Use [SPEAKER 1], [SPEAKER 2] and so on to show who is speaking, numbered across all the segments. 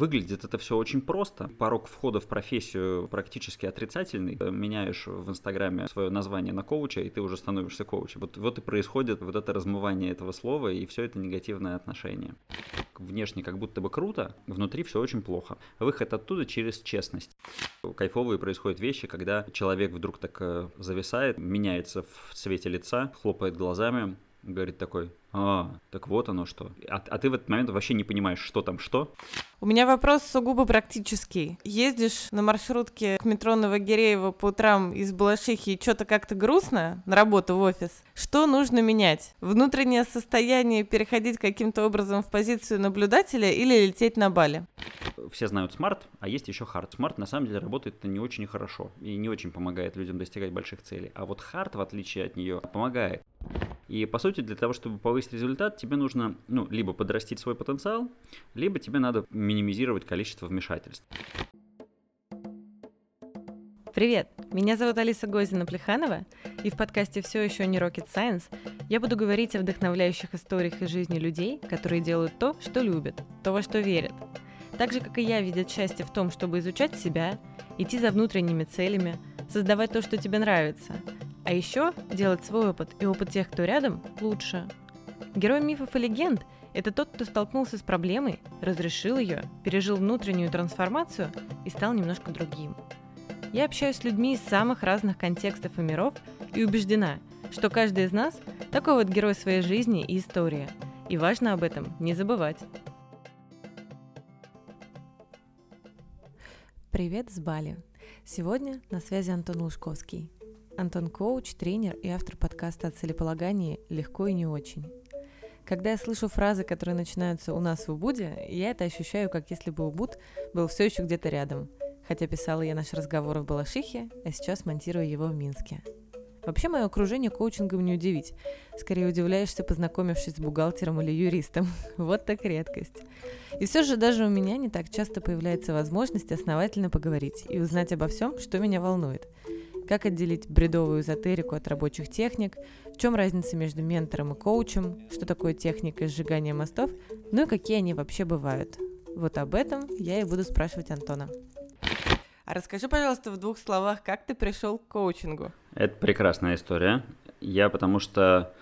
[SPEAKER 1] Выглядит это все очень просто. Порог входа в профессию практически отрицательный. Меняешь в Инстаграме свое название на коуча, и ты уже становишься коучем. Вот, вот и происходит вот это размывание этого слова, и все это негативное отношение. Внешне как будто бы круто, внутри все очень плохо. Выход оттуда через честность. Кайфовые происходят вещи, когда человек вдруг так э, зависает, меняется в цвете лица, хлопает глазами, говорит такой, а, так вот оно что. А, а ты в этот момент вообще не понимаешь, что там что.
[SPEAKER 2] У меня вопрос сугубо практический. Ездишь на маршрутке к метро Новогиреева по утрам из Балашихи и что-то как-то грустно на работу в офис. Что нужно менять? Внутреннее состояние переходить каким-то образом в позицию наблюдателя или лететь на Бали?
[SPEAKER 1] Все знают SMART, а есть еще HARD. SMART на самом деле работает не очень хорошо и не очень помогает людям достигать больших целей. А вот HARD, в отличие от нее, помогает. И по сути, для того, чтобы повысить результат, тебе нужно ну, либо подрастить свой потенциал, либо тебе надо минимизировать количество вмешательств.
[SPEAKER 2] Привет! Меня зовут Алиса Гозина-Плеханова, и в подкасте «Все еще не Rocket Science» я буду говорить о вдохновляющих историях из жизни людей, которые делают то, что любят, то, во что верят. Так же, как и я, видят счастье в том, чтобы изучать себя, идти за внутренними целями, создавать то, что тебе нравится, а еще делать свой опыт и опыт тех, кто рядом, лучше. Герой мифов и легенд – это тот, кто столкнулся с проблемой, разрешил ее, пережил внутреннюю трансформацию и стал немножко другим. Я общаюсь с людьми из самых разных контекстов и миров и убеждена, что каждый из нас – такой вот герой своей жизни и истории. И важно об этом не забывать. Привет с Бали! Сегодня на связи Антон Лужковский – Антон Коуч, тренер и автор подкаста о целеполагании «Легко и не очень». Когда я слышу фразы, которые начинаются у нас в Убуде, я это ощущаю, как если бы Убуд был все еще где-то рядом. Хотя писала я наш разговор в Балашихе, а сейчас монтирую его в Минске. Вообще, мое окружение коучингом не удивить. Скорее удивляешься, познакомившись с бухгалтером или юристом. вот так редкость. И все же даже у меня не так часто появляется возможность основательно поговорить и узнать обо всем, что меня волнует – как отделить бредовую эзотерику от рабочих техник, в чем разница между ментором и коучем, что такое техника сжигания мостов, ну и какие они вообще бывают. Вот об этом я и буду спрашивать Антона. А расскажи, пожалуйста, в двух словах, как ты пришел к коучингу?
[SPEAKER 1] Это прекрасная история. Я потому что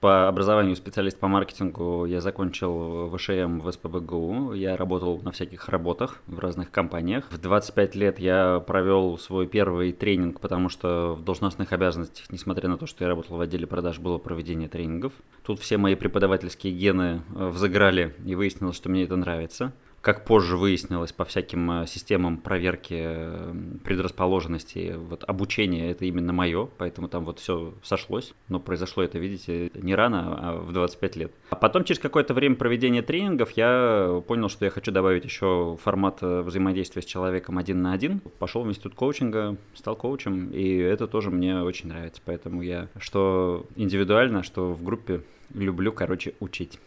[SPEAKER 1] по образованию специалист по маркетингу я закончил ВШМ в СПБГУ. Я работал на всяких работах в разных компаниях. В 25 лет я провел свой первый тренинг, потому что в должностных обязанностях, несмотря на то, что я работал в отделе продаж, было проведение тренингов. Тут все мои преподавательские гены э, взыграли, и выяснилось, что мне это нравится как позже выяснилось по всяким э, системам проверки э, предрасположенности, вот обучение это именно мое, поэтому там вот все сошлось. Но произошло это, видите, не рано, а в 25 лет. А потом через какое-то время проведения тренингов я понял, что я хочу добавить еще формат э, взаимодействия с человеком один на один. Пошел в институт коучинга, стал коучем, и это тоже мне очень нравится. Поэтому я что индивидуально, что в группе люблю, короче, учить.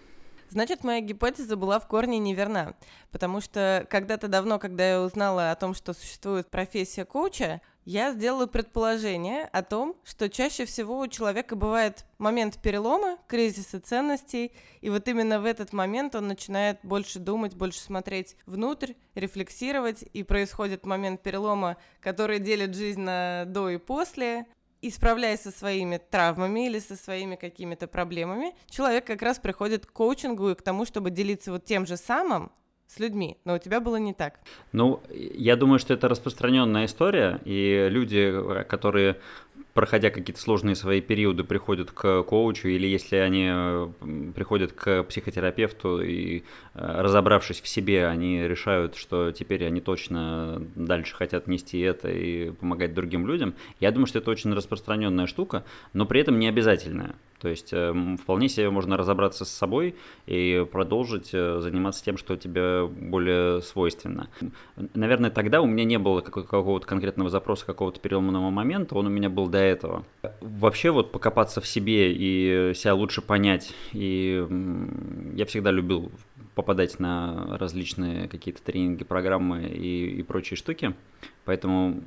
[SPEAKER 2] Значит, моя гипотеза была в корне неверна, потому что когда-то давно, когда я узнала о том, что существует профессия коуча, я сделала предположение о том, что чаще всего у человека бывает момент перелома, кризиса ценностей, и вот именно в этот момент он начинает больше думать, больше смотреть внутрь, рефлексировать, и происходит момент перелома, который делит жизнь на до и после, и справляясь со своими травмами или со своими какими-то проблемами, человек как раз приходит к коучингу и к тому, чтобы делиться вот тем же самым с людьми, но у тебя было не так.
[SPEAKER 1] Ну, я думаю, что это распространенная история, и люди, которые проходя какие-то сложные свои периоды, приходят к коучу, или если они э, приходят к психотерапевту и э, разобравшись в себе, они решают, что теперь они точно дальше хотят нести это и помогать другим людям, я думаю, что это очень распространенная штука, но при этом не обязательная. То есть э, вполне себе можно разобраться с собой и продолжить э, заниматься тем, что тебе более свойственно. Наверное, тогда у меня не было какого-то конкретного запроса, какого-то переломного момента, он у меня был до этого. Вообще вот покопаться в себе и себя лучше понять, и я всегда любил попадать на различные какие-то тренинги, программы и, и прочие штуки, поэтому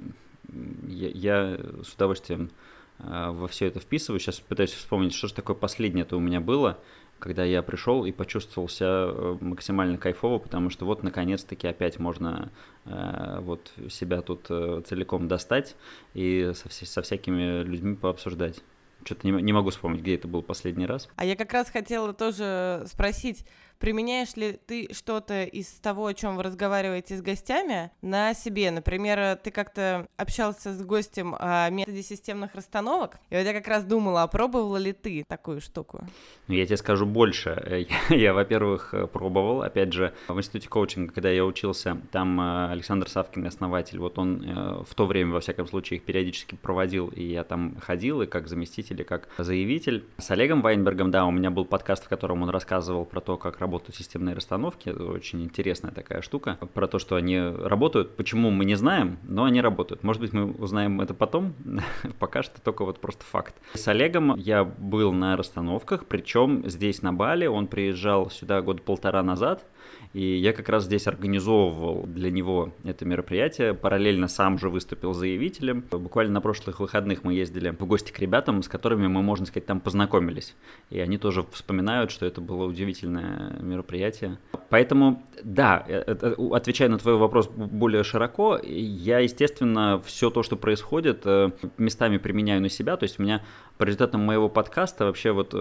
[SPEAKER 1] я, я с удовольствием во все это вписываю. Сейчас пытаюсь вспомнить, что же такое последнее это у меня было, когда я пришел и почувствовал себя э, максимально кайфово, потому что вот наконец-таки опять можно э, вот себя тут э, целиком достать и со, со всякими людьми пообсуждать. Что-то не, не могу вспомнить, где это был последний раз.
[SPEAKER 2] А я как раз хотела тоже спросить, Применяешь ли ты что-то из того, о чем вы разговариваете с гостями, на себе? Например, ты как-то общался с гостем о методе системных расстановок, и вот я как раз думала, а пробовала ли ты такую штуку?
[SPEAKER 1] Ну, я тебе скажу больше. Я, я, во-первых, пробовал. Опять же, в институте коучинга, когда я учился, там э, Александр Савкин, основатель, вот он э, в то время, во всяком случае, их периодически проводил, и я там ходил и как заместитель, и как заявитель. С Олегом Вайнбергом, да, у меня был подкаст, в котором он рассказывал про то, как работают системные расстановки. Это очень интересная такая штука. Про то, что они работают, почему мы не знаем, но они работают. Может быть, мы узнаем это потом. Пока что только вот просто факт. С Олегом я был на расстановках, причем здесь на Бали. Он приезжал сюда год полтора назад. И я как раз здесь организовывал для него это мероприятие, параллельно сам же выступил заявителем. Буквально на прошлых выходных мы ездили в гости к ребятам, с которыми мы, можно сказать, там познакомились. И они тоже вспоминают, что это было удивительное мероприятие. Поэтому, да, э, э, отвечая на твой вопрос более широко, я, естественно, все то, что происходит, э, местами применяю на себя. То есть у меня по результатам моего подкаста вообще вот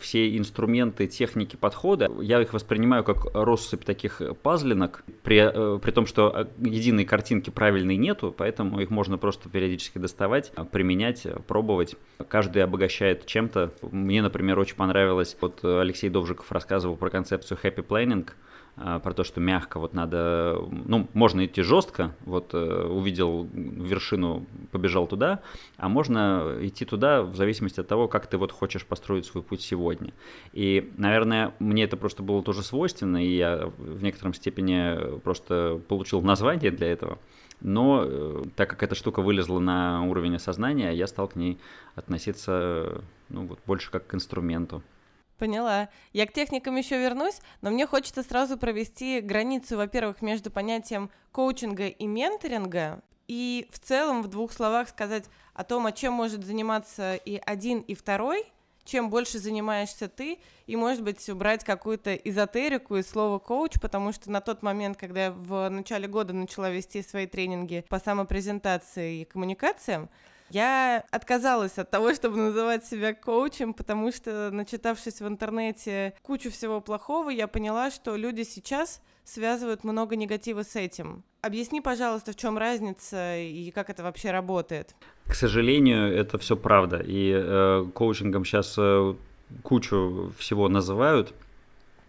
[SPEAKER 1] все инструменты, техники, подхода, я их воспринимаю как россыпь таких пазлинок, при, при том, что единой картинки правильной нету, поэтому их можно просто периодически доставать, применять, пробовать. Каждый обогащает чем-то. Мне, например, очень понравилось, вот Алексей Довжиков рассказывал про концепцию happy planning, про то, что мягко вот надо, ну, можно идти жестко, вот э, увидел вершину, побежал туда, а можно идти туда в зависимости от того, как ты вот хочешь построить свой путь сегодня. И, наверное, мне это просто было тоже свойственно, и я в некотором степени просто получил название для этого. Но э, так как эта штука вылезла на уровень осознания, я стал к ней относиться ну, вот, больше как к инструменту.
[SPEAKER 2] Поняла. Я к техникам еще вернусь, но мне хочется сразу провести границу, во-первых, между понятием коучинга и менторинга, и в целом в двух словах сказать о том, о чем может заниматься и один, и второй, чем больше занимаешься ты, и, может быть, убрать какую-то эзотерику из слова коуч, потому что на тот момент, когда я в начале года начала вести свои тренинги по самопрезентации и коммуникациям, я отказалась от того, чтобы называть себя коучем, потому что, начитавшись в интернете кучу всего плохого, я поняла, что люди сейчас связывают много негатива с этим. Объясни, пожалуйста, в чем разница и как это вообще работает.
[SPEAKER 1] К сожалению, это все правда. И э, коучингом сейчас э, кучу всего называют.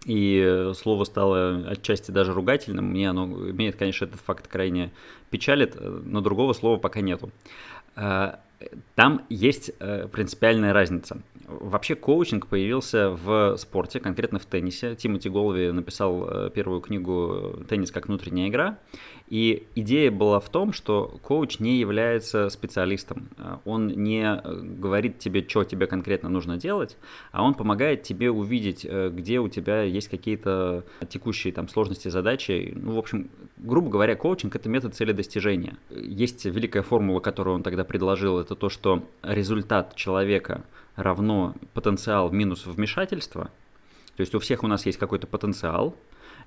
[SPEAKER 1] И слово стало отчасти даже ругательным. Мне оно имеет, конечно, этот факт крайне печалит, но другого слова пока нету. Там есть э, принципиальная разница. Вообще коучинг появился в спорте, конкретно в теннисе. Тимоти Голви написал э, первую книгу «Теннис как внутренняя игра». И идея была в том, что коуч не является специалистом. Он не говорит тебе, что тебе конкретно нужно делать, а он помогает тебе увидеть, где у тебя есть какие-то текущие там сложности, задачи. Ну, в общем, грубо говоря, коучинг – это метод цели достижения. Есть великая формула, которую он тогда предложил, это то, что результат человека равно потенциал минус вмешательство. То есть у всех у нас есть какой-то потенциал,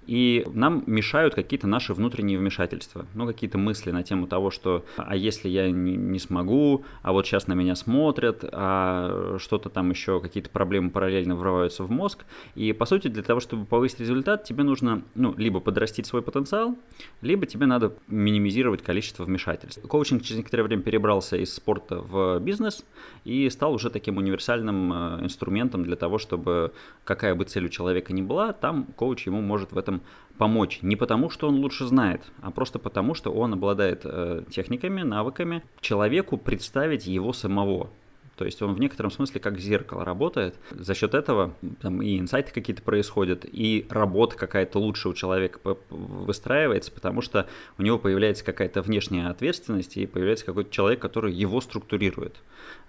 [SPEAKER 1] и нам мешают какие-то наши внутренние вмешательства. Ну, какие-то мысли на тему того, что а если я не, не смогу, а вот сейчас на меня смотрят, а что-то там еще, какие-то проблемы параллельно врываются в мозг. И, по сути, для того, чтобы повысить результат, тебе нужно, ну, либо подрастить свой потенциал, либо тебе надо минимизировать количество вмешательств. Коучинг через некоторое время перебрался из спорта в бизнес и стал уже таким универсальным э, инструментом для того, чтобы какая бы цель у человека ни была, там коуч ему может в этом помочь. Не потому, что он лучше знает, а просто потому, что он обладает э, техниками, навыками человеку представить его самого. То есть он в некотором смысле как зеркало работает. За счет этого там и инсайты какие-то происходят, и работа какая-то лучше у человека выстраивается, потому что у него появляется какая-то внешняя ответственность, и появляется какой-то человек, который его структурирует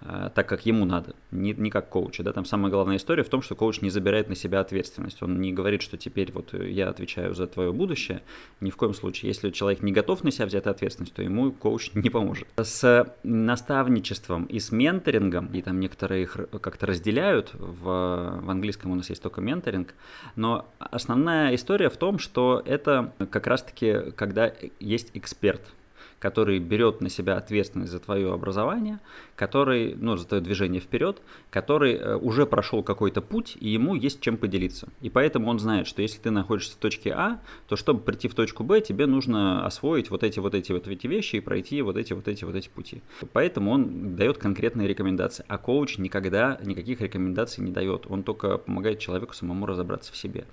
[SPEAKER 1] э, так, как ему надо, не, не как коуча. Да? Там самая главная история в том, что коуч не забирает на себя ответственность. Он не говорит, что теперь вот я отвечаю за твое будущее. Ни в коем случае. Если человек не готов на себя взять ответственность, то ему коуч не поможет. С наставничеством и с менторингом менторингом, и там некоторые их как-то разделяют. В, в английском у нас есть только менторинг. Но основная история в том, что это как раз-таки, когда есть эксперт – который берет на себя ответственность за твое образование, который, ну, за твое движение вперед, который э, уже прошел какой-то путь, и ему есть чем поделиться. И поэтому он знает, что если ты находишься в точке А, то чтобы прийти в точку Б, тебе нужно освоить вот эти вот эти вот эти вещи и пройти вот эти вот эти вот эти пути. Поэтому он дает конкретные рекомендации. А коуч никогда никаких рекомендаций не дает. Он только помогает человеку самому разобраться в себе.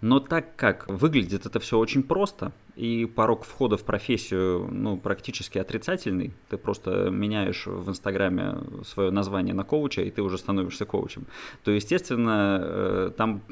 [SPEAKER 1] Но так как выглядит это все очень просто, и порог входа в профессию ну, практически отрицательный. Ты просто меняешь в Инстаграме свое название на коуча, и ты уже становишься коучем. То, естественно, э, там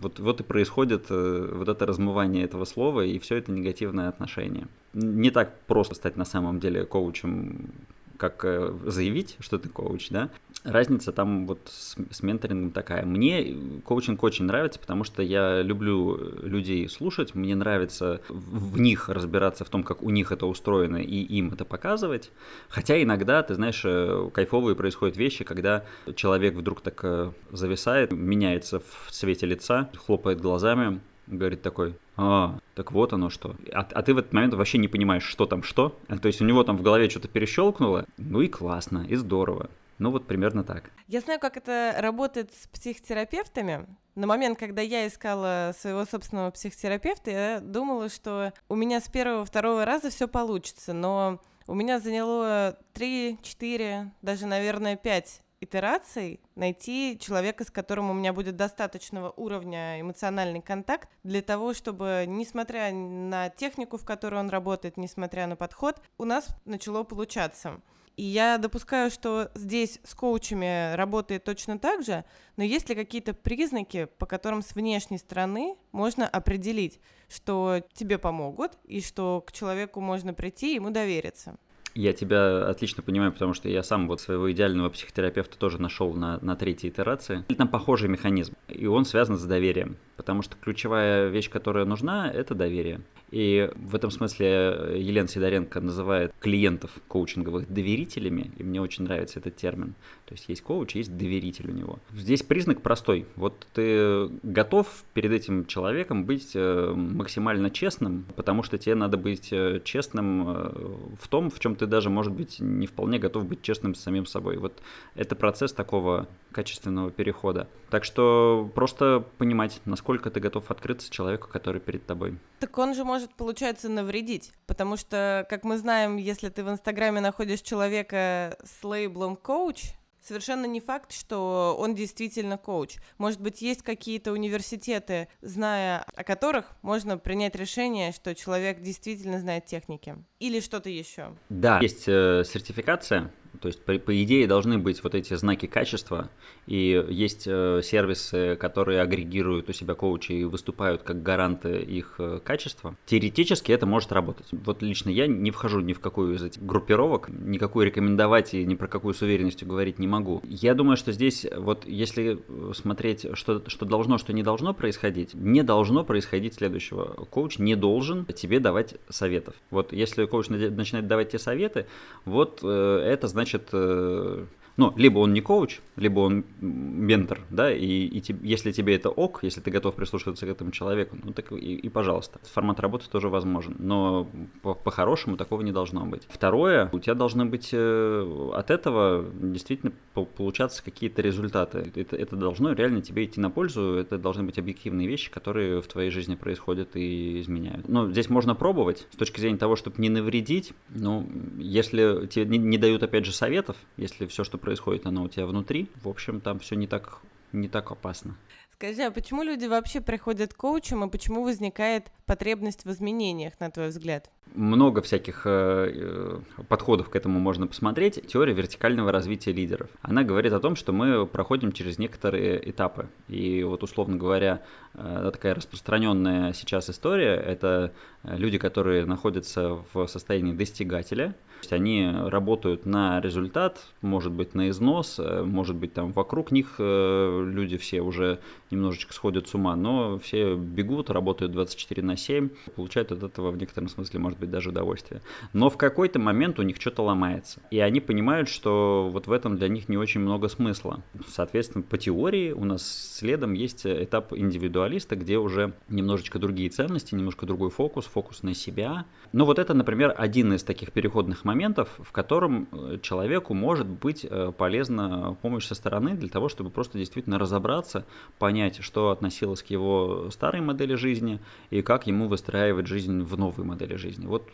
[SPEAKER 1] вот, вот и происходит э, вот это размывание этого слова и все это негативное отношение. Не так просто стать на самом деле коучем как э, заявить, что ты коуч, да, разница там вот с, с менторингом такая. Мне коучинг очень нравится, потому что я люблю людей слушать, мне нравится в них разбираться в том, как у них это устроено, и им это показывать. Хотя иногда, ты знаешь, э, кайфовые происходят вещи, когда человек вдруг так э, зависает, меняется в цвете лица, хлопает глазами, говорит такой, а, так вот оно что. А, а ты в этот момент вообще не понимаешь, что там что. То есть у него там в голове что-то перещелкнуло. Ну и классно, и здорово. Ну вот примерно так.
[SPEAKER 2] Я знаю, как это работает с психотерапевтами. На момент, когда я искала своего собственного психотерапевта, я думала, что у меня с первого-второго раза все получится, но у меня заняло 3, 4, даже, наверное, 5 итераций найти человека, с которым у меня будет достаточного уровня эмоциональный контакт для того, чтобы, несмотря на технику, в которой он работает, несмотря на подход, у нас начало получаться. И я допускаю, что здесь с коучами работает точно так же, но есть ли какие-то признаки, по которым с внешней стороны можно определить, что тебе помогут и что к человеку можно прийти и ему довериться?
[SPEAKER 1] Я тебя отлично понимаю, потому что я сам вот своего идеального психотерапевта тоже нашел на, на третьей итерации. Там похожий механизм, и он связан с доверием, потому что ключевая вещь, которая нужна, это доверие. И в этом смысле Елена Сидоренко называет клиентов коучинговых доверителями, и мне очень нравится этот термин. То есть есть коуч, есть доверитель у него. Здесь признак простой. Вот ты готов перед этим человеком быть э, максимально честным, потому что тебе надо быть э, честным э, в том, в чем ты даже, может быть, не вполне готов быть честным с самим собой. Вот это процесс такого качественного перехода. Так что просто понимать, насколько ты готов открыться человеку, который перед тобой.
[SPEAKER 2] Так он же может, получается, навредить, потому что, как мы знаем, если ты в Инстаграме находишь человека с лейблом коуч, совершенно не факт, что он действительно коуч. Может быть, есть какие-то университеты, зная о которых можно принять решение, что человек действительно знает техники. Или что-то еще.
[SPEAKER 1] Да, есть э, сертификация то есть, по, по идее, должны быть вот эти знаки качества, и есть э, сервисы, которые агрегируют у себя коучи и выступают как гаранты их э, качества. Теоретически это может работать. Вот лично я не вхожу ни в какую из этих группировок, никакую рекомендовать и ни про какую с уверенностью говорить не могу. Я думаю, что здесь вот если смотреть, что, что должно, что не должно происходить, не должно происходить следующего. Коуч не должен тебе давать советов. Вот если коуч начинает давать тебе советы, вот э, это значит значит, э, ну, либо он не коуч, либо он ментор, да, и, и te, если тебе это ок, если ты готов прислушиваться к этому человеку, ну так и, и пожалуйста. Формат работы тоже возможен, но по-хорошему по такого не должно быть. Второе, у тебя должны быть э, от этого действительно получаться какие-то результаты. Это, это должно реально тебе идти на пользу, это должны быть объективные вещи, которые в твоей жизни происходят и изменяют. Ну, здесь можно пробовать с точки зрения того, чтобы не навредить, но если тебе не, не дают, опять же, советов, если все, что происходит, оно у тебя внутри. В общем, там все не так, не так опасно.
[SPEAKER 2] Скажи, а почему люди вообще приходят к коучам, и почему возникает потребность в изменениях, на твой взгляд?
[SPEAKER 1] Много всяких э, э, подходов к этому можно посмотреть. Теория вертикального развития лидеров. Она говорит о том, что мы проходим через некоторые этапы. И вот, условно говоря, э, такая распространенная сейчас история – это люди, которые находятся в состоянии достигателя – есть они работают на результат, может быть на износ, э, может быть там вокруг них э, люди все уже немножечко сходят с ума, но все бегут, работают 24 на 7, получают от этого в некотором смысле, может быть, быть, даже удовольствие. Но в какой-то момент у них что-то ломается. И они понимают, что вот в этом для них не очень много смысла. Соответственно, по теории у нас следом есть этап индивидуалиста, где уже немножечко другие ценности, немножко другой фокус, фокус на себя. Но вот это, например, один из таких переходных моментов, в котором э, человеку может быть э, полезна помощь со стороны для того, чтобы просто действительно разобраться, понять, что относилось к его старой модели жизни и как ему выстраивать жизнь в новой модели жизни. Вот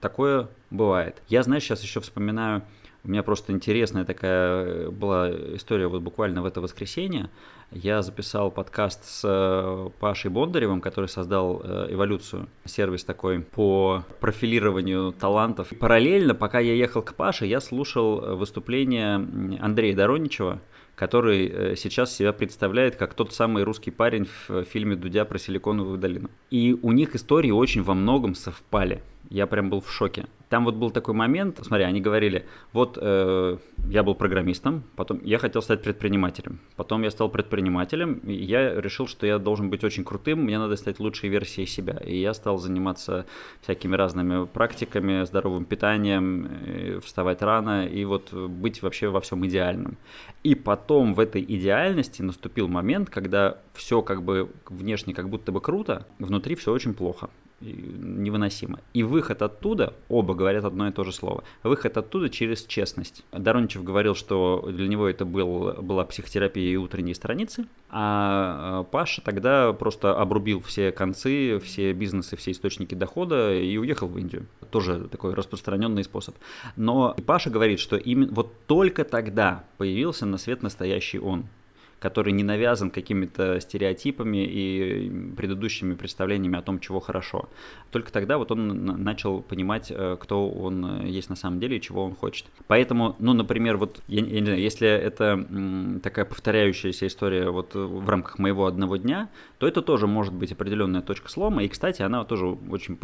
[SPEAKER 1] такое бывает. Я, знаешь, сейчас еще вспоминаю у меня просто интересная такая э, была история вот буквально в это воскресенье. Я записал подкаст с э, Пашей Бондаревым, который создал э, «Эволюцию», сервис такой по профилированию талантов. Параллельно, пока я ехал к Паше, я слушал выступление Андрея Дороничева, который сейчас себя представляет как тот самый русский парень в фильме Дудя про Силиконовую долину. И у них истории очень во многом совпали. Я прям был в шоке. Там вот был такой момент, смотри, они говорили, вот э, я был программистом, потом я хотел стать предпринимателем, потом я стал предпринимателем, и я решил, что я должен быть очень крутым, мне надо стать лучшей версией себя, и я стал заниматься всякими разными практиками, здоровым питанием, э, вставать рано и вот быть вообще во всем идеальным. И потом в этой идеальности наступил момент, когда все как бы внешне как будто бы круто, внутри все очень плохо невыносимо. И выход оттуда, оба говорят одно и то же слово, выход оттуда через честность. Дороничев говорил, что для него это был, была психотерапия и утренние страницы, а, а Паша тогда просто обрубил все концы, все бизнесы, все источники дохода и уехал в Индию. Тоже такой распространенный способ. Но Паша говорит, что именно вот только тогда появился на свет настоящий он который не навязан какими-то стереотипами и предыдущими представлениями о том, чего хорошо. Только тогда вот он начал понимать, э, кто он э, есть на самом деле и чего он хочет. Поэтому, ну, например, вот, я, я не знаю, если это такая повторяющаяся история вот в рамках моего одного дня, то это тоже может быть определенная точка слома. И, кстати, она тоже очень,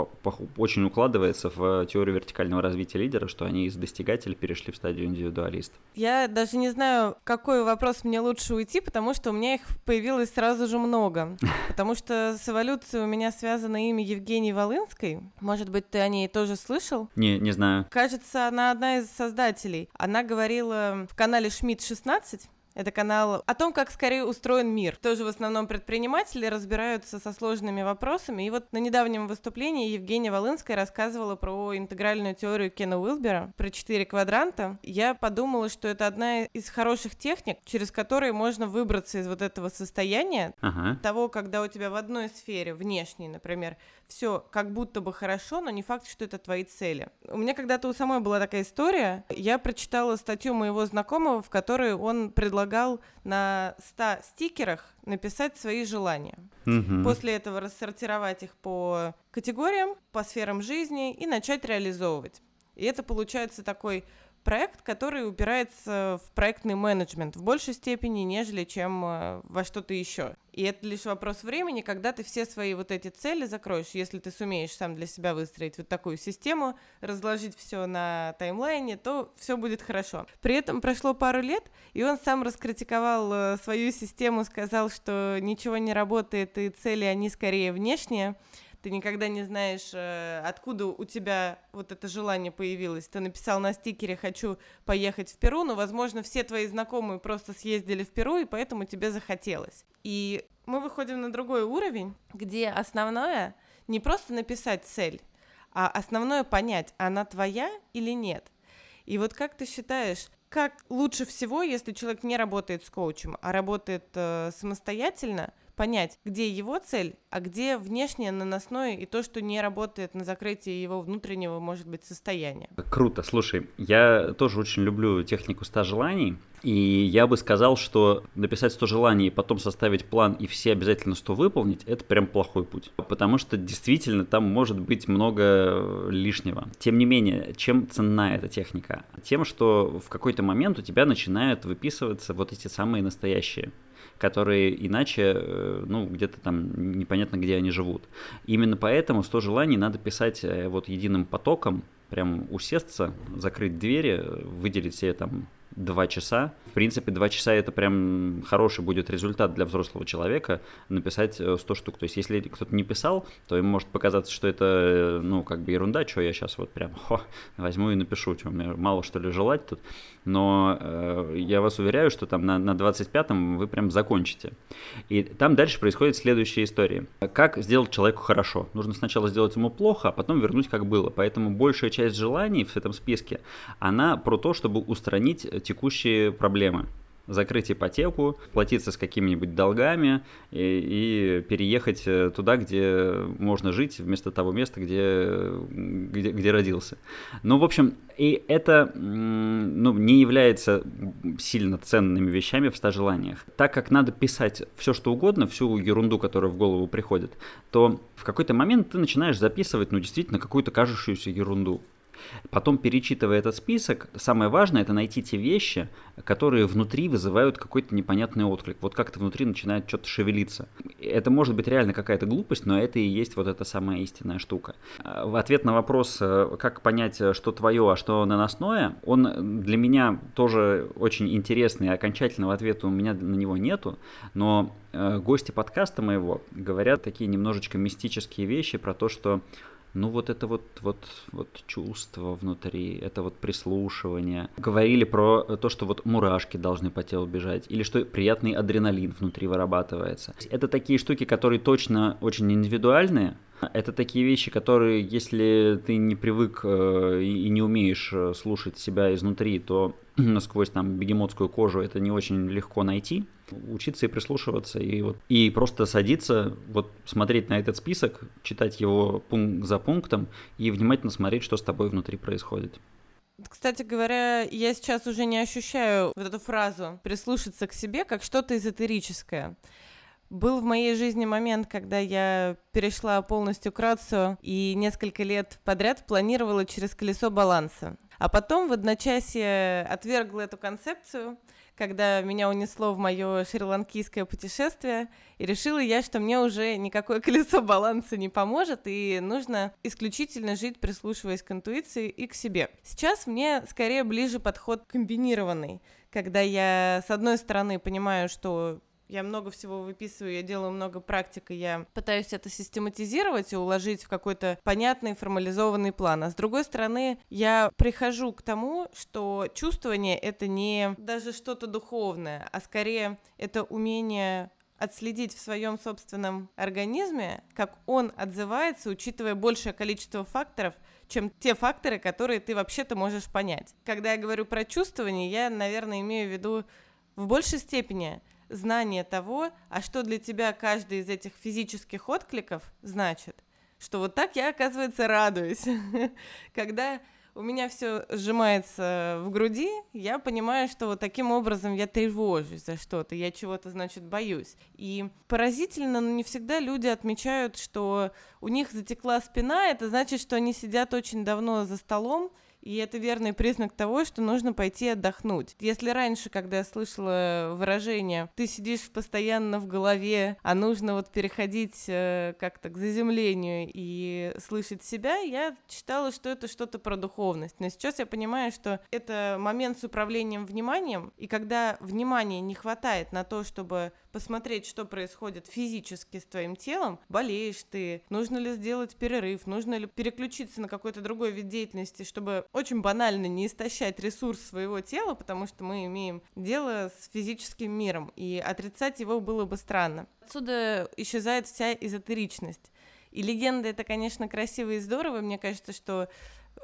[SPEAKER 1] очень укладывается в теорию вертикального развития лидера, что они из достигателя перешли в стадию индивидуалист.
[SPEAKER 2] Я даже не знаю, какой вопрос мне лучше уйти, потому что у меня их появилось сразу же много. Потому что с эволюцией у меня связано имя Евгении Волынской. Может быть, ты о ней тоже слышал?
[SPEAKER 1] Не, не знаю.
[SPEAKER 2] Кажется, она одна из создателей. Она говорила в канале Шмидт 16 это канал о том, как скорее устроен мир. Тоже в основном предприниматели разбираются со сложными вопросами. И вот на недавнем выступлении Евгения Волынская рассказывала про интегральную теорию Кена Уилбера, про четыре квадранта. Я подумала, что это одна из хороших техник, через которые можно выбраться из вот этого состояния, ага. того, когда у тебя в одной сфере, внешней, например, все как будто бы хорошо, но не факт, что это твои цели. У меня когда-то у самой была такая история. Я прочитала статью моего знакомого, в которой он предлагал на 100 стикерах написать свои желания. Угу. После этого рассортировать их по категориям, по сферам жизни и начать реализовывать. И это получается такой проект, который упирается в проектный менеджмент в большей степени, нежели чем э, во что-то еще. И это лишь вопрос времени, когда ты все свои вот эти цели закроешь, если ты сумеешь сам для себя выстроить вот такую систему, разложить все на таймлайне, то все будет хорошо. При этом прошло пару лет, и он сам раскритиковал э, свою систему, сказал, что ничего не работает, и цели, они скорее внешние ты никогда не знаешь, э, откуда у тебя вот это желание появилось. Ты написал на стикере «хочу поехать в Перу», но, возможно, все твои знакомые просто съездили в Перу, и поэтому тебе захотелось. И мы выходим на другой уровень, где основное не просто написать цель, а основное понять, она твоя или нет. И вот как ты считаешь, как лучше всего, если человек не работает с коучем, а работает э, самостоятельно, понять, где его цель, а где внешнее наносное и то, что не работает на закрытие его внутреннего, может быть, состояния.
[SPEAKER 1] Круто. Слушай, я тоже очень люблю технику 100 желаний, и я бы сказал, что написать 100 желаний и потом составить план и все обязательно 100 выполнить, это прям плохой путь. Потому что действительно там может быть много лишнего. Тем не менее, чем ценна эта техника? Тем, что в какой-то момент у тебя начинают выписываться вот эти самые настоящие которые иначе, э, ну, где-то там непонятно, где они живут. Именно поэтому 100 желаний надо писать э, вот единым потоком, прям усесться, закрыть двери, выделить себе там два часа. В принципе, два часа это прям хороший будет результат для взрослого человека написать 100 э, штук. То есть, если кто-то не писал, то ему может показаться, что это, ну, как бы ерунда, что я сейчас вот прям хо, возьму и напишу, что мне мало что ли желать тут. Но э, я вас уверяю, что там на, на 25-м вы прям закончите. И там дальше происходит следующая история. Как сделать человеку хорошо? Нужно сначала сделать ему плохо, а потом вернуть как было. Поэтому большая часть желаний в этом списке, она про то, чтобы устранить текущие проблемы закрыть ипотеку, платиться с какими-нибудь долгами и, и переехать э, туда, где можно жить, вместо того места, где, где, где родился. Ну, в общем, и это ну, не является сильно ценными вещами в 100 желаниях. Так как надо писать все, что угодно, всю ерунду, которая в голову приходит, то в какой-то момент ты начинаешь записывать, ну, действительно, какую-то кажущуюся ерунду. Потом, перечитывая этот список, самое важное это найти те вещи, которые внутри вызывают какой-то непонятный отклик. Вот как-то внутри начинает что-то шевелиться. Это может быть реально какая-то глупость, но это и есть вот эта самая истинная штука. В ответ на вопрос, э, как понять, э, что твое, а что наносное, он для меня тоже очень интересный, окончательного ответа у меня на него нету, но э, гости подкаста моего говорят такие немножечко мистические вещи про то, что ну вот это вот, вот, вот чувство внутри, это вот прислушивание. Говорили про то, что вот мурашки должны по телу бежать, или что приятный адреналин внутри вырабатывается. Это такие штуки, которые точно очень индивидуальные, это такие вещи, которые, если ты не привык э, и не умеешь э, слушать себя изнутри, то насквозь там бегемотскую кожу это не очень легко найти. Учиться и прислушиваться, и, вот, и просто садиться, вот смотреть на этот список, читать его пункт за пунктом и внимательно смотреть, что с тобой внутри происходит.
[SPEAKER 2] Кстати говоря, я сейчас уже не ощущаю вот эту фразу «прислушаться к себе» как что-то эзотерическое. Был в моей жизни момент, когда я перешла полностью к рацию и несколько лет подряд планировала через колесо баланса. А потом в одночасье отвергла эту концепцию, когда меня унесло в мое шри-ланкийское путешествие, и решила я, что мне уже никакое колесо баланса не поможет, и нужно исключительно жить, прислушиваясь к интуиции и к себе. Сейчас мне скорее ближе подход комбинированный, когда я, с одной стороны, понимаю, что я много всего выписываю, я делаю много практик, и я пытаюсь это систематизировать и уложить в какой-то понятный формализованный план. А с другой стороны, я прихожу к тому, что чувствование — это не даже что-то духовное, а скорее это умение отследить в своем собственном организме, как он отзывается, учитывая большее количество факторов, чем те факторы, которые ты вообще-то можешь понять. Когда я говорю про чувствование, я, наверное, имею в виду в большей степени знание того, а что для тебя каждый из этих физических откликов значит, что вот так я, оказывается, радуюсь. Когда у меня все сжимается в груди, я понимаю, что вот таким образом я тревожусь за что-то, я чего-то, значит, боюсь. И поразительно, но не всегда люди отмечают, что у них затекла спина, это значит, что они сидят очень давно за столом, и это верный признак того, что нужно пойти отдохнуть. Если раньше, когда я слышала выражение «ты сидишь постоянно в голове, а нужно вот переходить э, как-то к заземлению и слышать себя», я считала, что это что-то про духовность. Но сейчас я понимаю, что это момент с управлением вниманием, и когда внимания не хватает на то, чтобы посмотреть, что происходит физически с твоим телом, болеешь ты, нужно ли сделать перерыв, нужно ли переключиться на какой-то другой вид деятельности, чтобы очень банально не истощать ресурс своего тела, потому что мы имеем дело с физическим миром, и отрицать его было бы странно. Отсюда исчезает вся эзотеричность. И легенда это, конечно, красиво и здорово. Мне кажется, что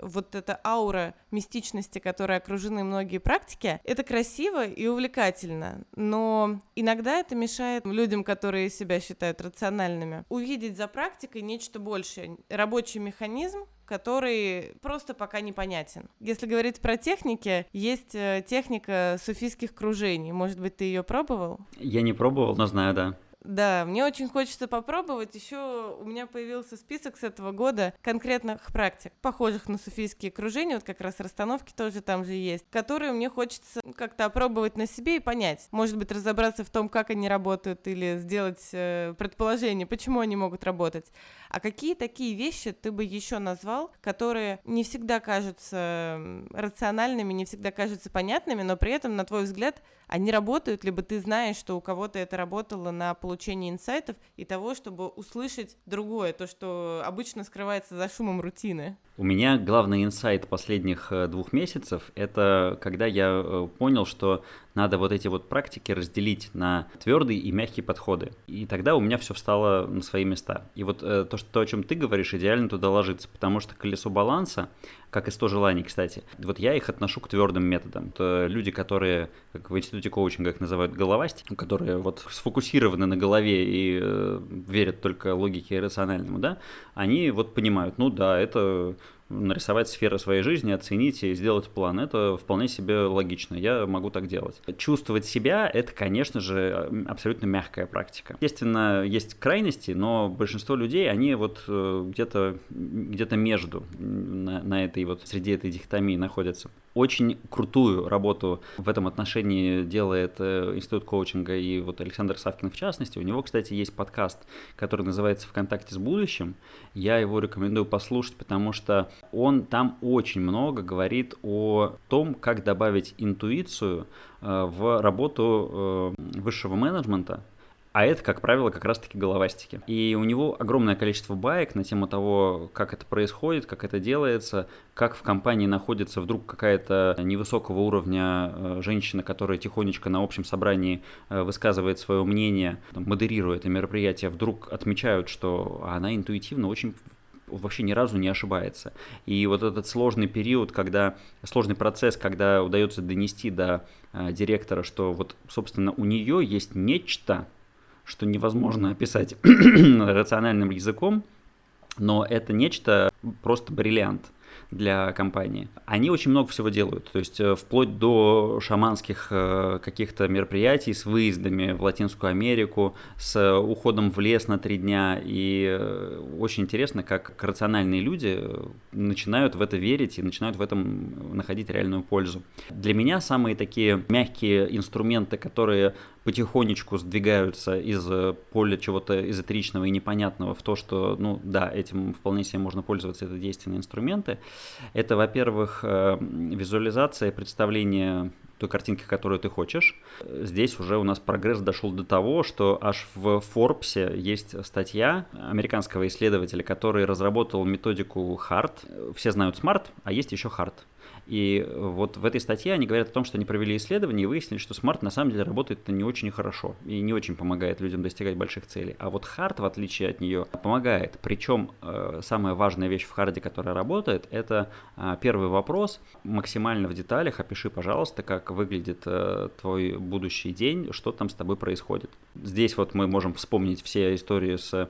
[SPEAKER 2] вот эта аура мистичности, которой окружены многие практики, это красиво и увлекательно, но иногда это мешает людям, которые себя считают рациональными, увидеть за практикой нечто большее, рабочий механизм, который просто пока непонятен. Если говорить про техники, есть э, техника суфийских кружений. Может быть, ты ее пробовал?
[SPEAKER 1] Я не пробовал, но знаю, да.
[SPEAKER 2] Да, мне очень хочется попробовать. Еще у меня появился список с этого года конкретных практик, похожих на суфийские кружения, вот как раз расстановки тоже там же есть, которые мне хочется как-то опробовать на себе и понять. Может быть, разобраться в том, как они работают, или сделать э, предположение, почему они могут работать. А какие такие вещи ты бы еще назвал, которые не всегда кажутся рациональными, не всегда кажутся понятными, но при этом, на твой взгляд, они работают, либо ты знаешь, что у кого-то это работало на получение инсайтов и того, чтобы услышать другое, то, что обычно скрывается за шумом рутины.
[SPEAKER 1] У меня главный инсайт последних э, двух месяцев – это когда я э, понял, что надо вот эти вот практики разделить на твердые и мягкие подходы. И тогда у меня все встало на свои места. И вот э, то, что, то, о чем ты говоришь, идеально туда ложится, потому что колесо баланса, как и 100 желаний, кстати, вот я их отношу к твердым методам. Это люди, которые, как в институте коучинга их называют головастики, которые вот сфокусированы на голове и э, верят только логике и рациональному, да, они вот понимают, ну да, это нарисовать сферы своей жизни, оценить и сделать план. Это вполне себе логично, я могу так делать. Чувствовать себя – это, конечно же, абсолютно мягкая практика. Естественно, есть крайности, но большинство людей, они вот э, где-то где между на, на этой вот, среди этой дихотомии находятся. Очень крутую работу в этом отношении делает э, Институт коучинга и вот Александр Савкин в частности. У него, кстати, есть подкаст, который называется «ВКонтакте с будущим». Я его рекомендую послушать, потому что он там очень много говорит о том, как добавить интуицию э, в работу э, высшего менеджмента, а это, как правило, как раз-таки головастики. И у него огромное количество баек на тему того, как это происходит, как это делается, как в компании находится вдруг какая-то невысокого уровня э, женщина, которая тихонечко на общем собрании высказывает свое мнение, модерирует это мероприятие, вдруг отмечают, что она интуитивно очень вообще ни разу не ошибается. И вот этот сложный период, когда сложный процесс, когда удается донести до э, директора, что вот, собственно, у нее есть нечто, что невозможно описать рациональным языком, но это нечто просто бриллиант для компании. Они очень много всего делают, то есть э, вплоть до шаманских э, каких-то мероприятий с выездами в Латинскую Америку, с уходом в лес на три дня. И э, очень интересно, как рациональные люди начинают в это верить и начинают в этом находить реальную пользу. Для меня самые такие мягкие инструменты, которые потихонечку сдвигаются из поля чего-то эзотеричного и непонятного в то, что, ну да, этим вполне себе можно пользоваться, это действенные инструменты. Это, во-первых, э, визуализация, представление той картинки, которую ты хочешь. Здесь уже у нас прогресс дошел до того, что аж в Forbes есть статья американского исследователя, который разработал методику HART. Все знают SMART, а есть еще HART. И вот в этой статье они говорят о том, что они провели исследование и выяснили, что SMART на самом деле работает не очень хорошо и не очень помогает людям достигать больших целей. А вот HARD, в отличие от нее, помогает. Причем э, самая важная вещь в HARD'е, которая работает, это э, первый вопрос. Максимально в деталях опиши, пожалуйста, как выглядит э, твой будущий день, что там с тобой происходит. Здесь вот мы можем вспомнить все истории с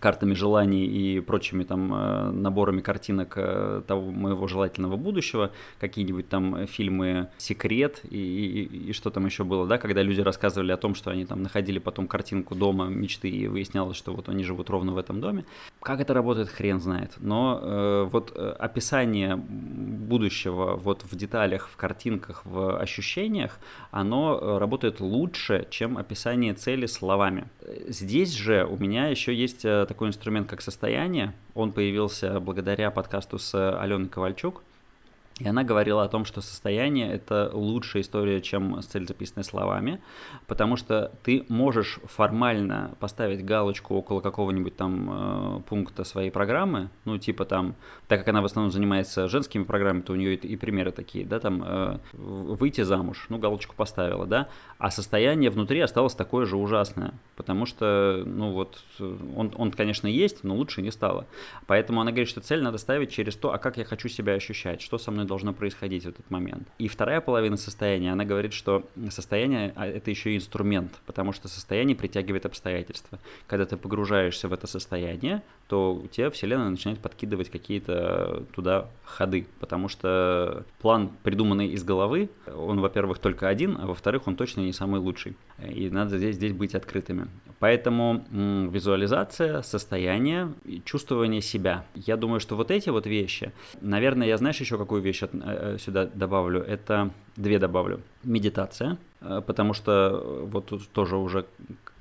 [SPEAKER 1] картами желаний и прочими там э, наборами картинок э, того моего желательного будущего, какие-нибудь там фильмы «Секрет» и, и, и что там еще было, да, когда люди рассказывали о том, что они там находили потом картинку дома мечты и выяснялось, что вот они живут ровно в этом доме. Как это работает, хрен знает. Но э, вот э, описание будущего вот в деталях, в картинках, в ощущениях, оно работает лучше, чем описание цели словами. Здесь же у меня еще есть такой инструмент, как состояние. Он появился благодаря подкасту с Аленой Ковальчук. И она говорила о том, что состояние – это лучшая история, чем цель, записанная словами, потому что ты можешь формально поставить галочку около какого-нибудь там э, пункта своей программы, ну, типа там, так как она в основном занимается женскими программами, то у нее и, примеры такие, да, там, э, выйти замуж, ну, галочку поставила, да, а состояние внутри осталось такое же ужасное, потому что, ну, вот, он, он конечно, есть, но лучше не стало. Поэтому она говорит, что цель надо ставить через то, а как я хочу себя ощущать, что со мной мной должно происходить в этот момент. И вторая половина состояния, она говорит, что состояние а, это еще и инструмент, потому что состояние притягивает обстоятельства. Когда ты погружаешься в это состояние, то у тебя Вселенная начинает подкидывать какие-то туда ходы, потому что план, придуманный из головы, он, во-первых, только один, а во-вторых, он точно не самый лучший. И надо здесь, здесь быть открытыми. Поэтому м, визуализация, состояние, чувствование себя. Я думаю, что вот эти вот вещи, наверное, я знаешь еще какую вещь от, э, сюда добавлю? Это две добавлю. Медитация, э, потому что вот тут тоже уже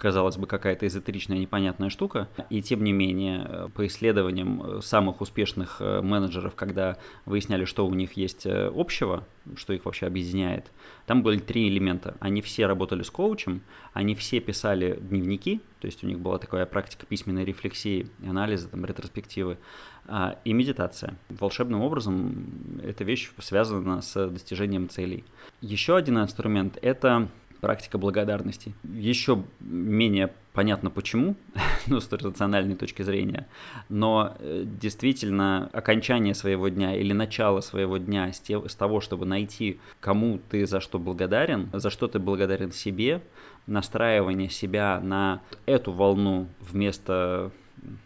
[SPEAKER 1] казалось бы, какая-то эзотеричная непонятная штука. И тем не менее, э, по исследованиям э, самых успешных э, менеджеров, когда выясняли, что у них есть общего, что их вообще объединяет, там были три элемента. Они все работали с коучем, они все писали дневники, то есть у них была такая практика письменной рефлексии, анализа, там, ретроспективы, а, и медитация. Волшебным образом эта вещь связана с достижением целей. Еще один инструмент – это практика благодарности. Еще менее понятно почему, ну, с рациональной точки зрения, но э, действительно окончание своего дня или начало своего дня с, те, с того, чтобы найти, кому ты за что благодарен, за что ты благодарен себе, настраивание себя на эту волну вместо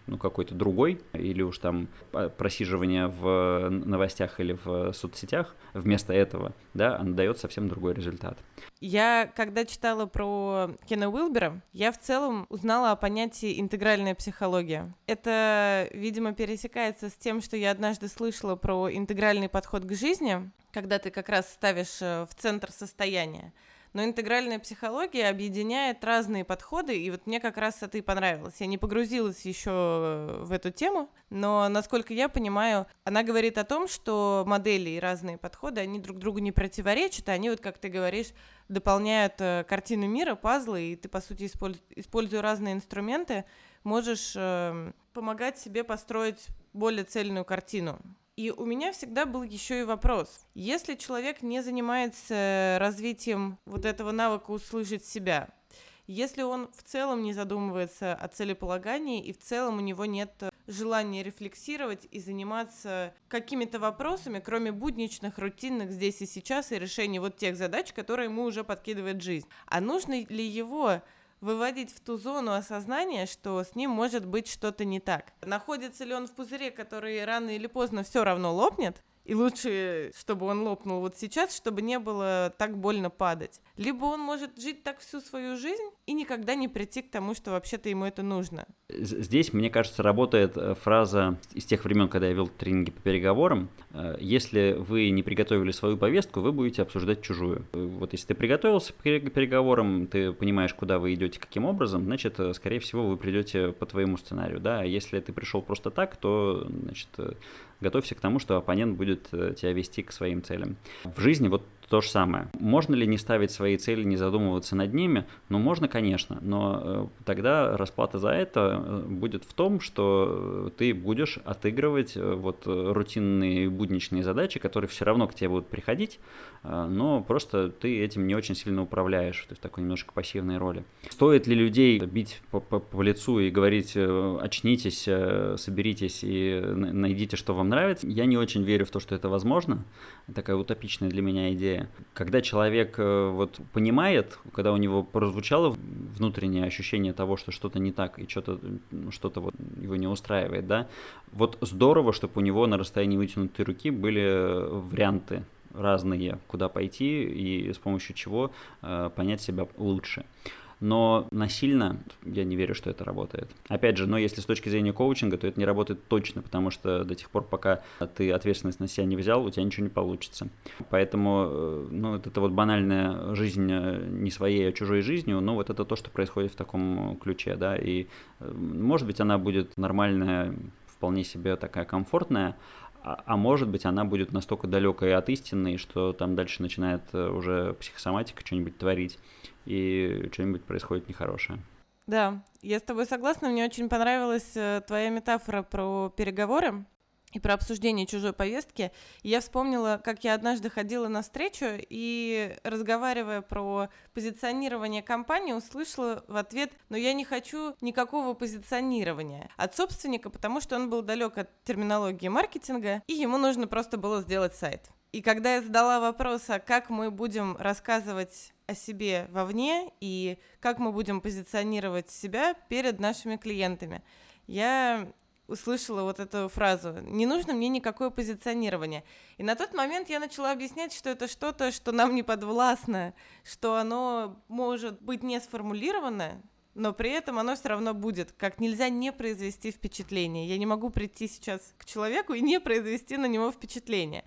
[SPEAKER 1] ну, какой-то другой, или уж там просиживание в новостях или в соцсетях вместо этого, да, оно дает совсем другой результат.
[SPEAKER 2] Я, когда читала про Кена Уилбера, я в целом узнала о понятии интегральная психология. Это, видимо, пересекается с тем, что я однажды слышала про интегральный подход к жизни, когда ты как раз ставишь э, в центр состояния. Но интегральная психология объединяет разные подходы, и вот мне как раз это и понравилось. Я не погрузилась еще в эту тему, но, насколько я понимаю, она говорит о том, что модели и разные подходы, они друг другу не противоречат, они вот, как ты говоришь, дополняют э, картину мира, пазлы, и ты, по сути, используя разные инструменты, можешь э, помогать себе построить более цельную картину. И у меня всегда был еще и вопрос. Если человек не занимается развитием вот этого навыка услышать себя, если он в целом не задумывается о целеполагании и в целом у него нет желания рефлексировать и заниматься какими-то вопросами, кроме будничных, рутинных здесь и сейчас и решения вот тех задач, которые ему уже подкидывает жизнь. А нужно ли его выводить в ту зону осознания, что с ним может быть что-то не так. Находится ли он в пузыре, который рано или поздно все равно лопнет, и лучше, чтобы он лопнул вот сейчас, чтобы не было так больно падать. Либо он может жить так всю свою жизнь и никогда не прийти к тому, что вообще-то ему это нужно.
[SPEAKER 1] Здесь, мне кажется, работает э, фраза из тех времен, когда я вел тренинги по переговорам. Э, если вы не приготовили свою повестку, вы будете обсуждать чужую. Вот если ты приготовился к переговорам, ты понимаешь, куда вы идете, каким образом, значит, э, скорее всего, вы придете по твоему сценарию. Да? А если ты пришел просто так, то, значит, готовься к тому, что оппонент будет э, тебя вести к своим целям. В жизни вот то же самое. Можно ли не ставить свои цели, не задумываться над ними? Ну, можно, конечно, но э, тогда расплата за это э, будет в том, что ты будешь отыгрывать вот рутинные будничные задачи, которые все равно к тебе будут приходить, но просто ты этим не очень сильно управляешь, ты в такой немножко пассивной роли. Стоит ли людей бить по, по лицу и говорить «очнитесь, соберитесь и найдите, что вам нравится. Я не очень верю в то, что это возможно. Такая утопичная для меня идея. Когда человек э, вот понимает, когда у него прозвучало внутреннее ощущение того, что что-то не так и что-то что-то вот его не устраивает, да, вот здорово, чтобы у него на расстоянии вытянутой руки были варианты разные, куда пойти и с помощью чего э, понять себя лучше но насильно я не верю, что это работает. Опять же, но если с точки зрения коучинга, то это не работает точно, потому что до тех пор, пока ты ответственность на себя не взял, у тебя ничего не получится. Поэтому, э, ну, это вот банальная жизнь э, не своей, а чужой жизнью, ну, вот это то, что происходит в таком ключе, да, и, э, может быть, она будет нормальная, вполне себе такая комфортная, а, а может быть, она будет настолько далекой от истины, что там дальше начинает уже психосоматика что-нибудь творить и что-нибудь происходит нехорошее.
[SPEAKER 2] Да, я с тобой согласна. Мне очень понравилась э, твоя метафора про переговоры и про обсуждение чужой повестки. Я вспомнила, как я однажды ходила на встречу и, разговаривая про позиционирование компании, услышала в ответ, но я не хочу никакого позиционирования от собственника, потому что он был далек от терминологии маркетинга, и ему нужно просто было сделать сайт. И когда я задала вопрос, а как мы будем рассказывать о себе вовне и как мы будем позиционировать себя перед нашими клиентами, я услышала вот эту фразу «не нужно мне никакое позиционирование». И на тот момент я начала объяснять, что это что-то, что нам не подвластно, что оно может быть не сформулировано, но при этом оно все равно будет. Как нельзя не произвести впечатление. Я не могу прийти сейчас к человеку и не произвести на него впечатление.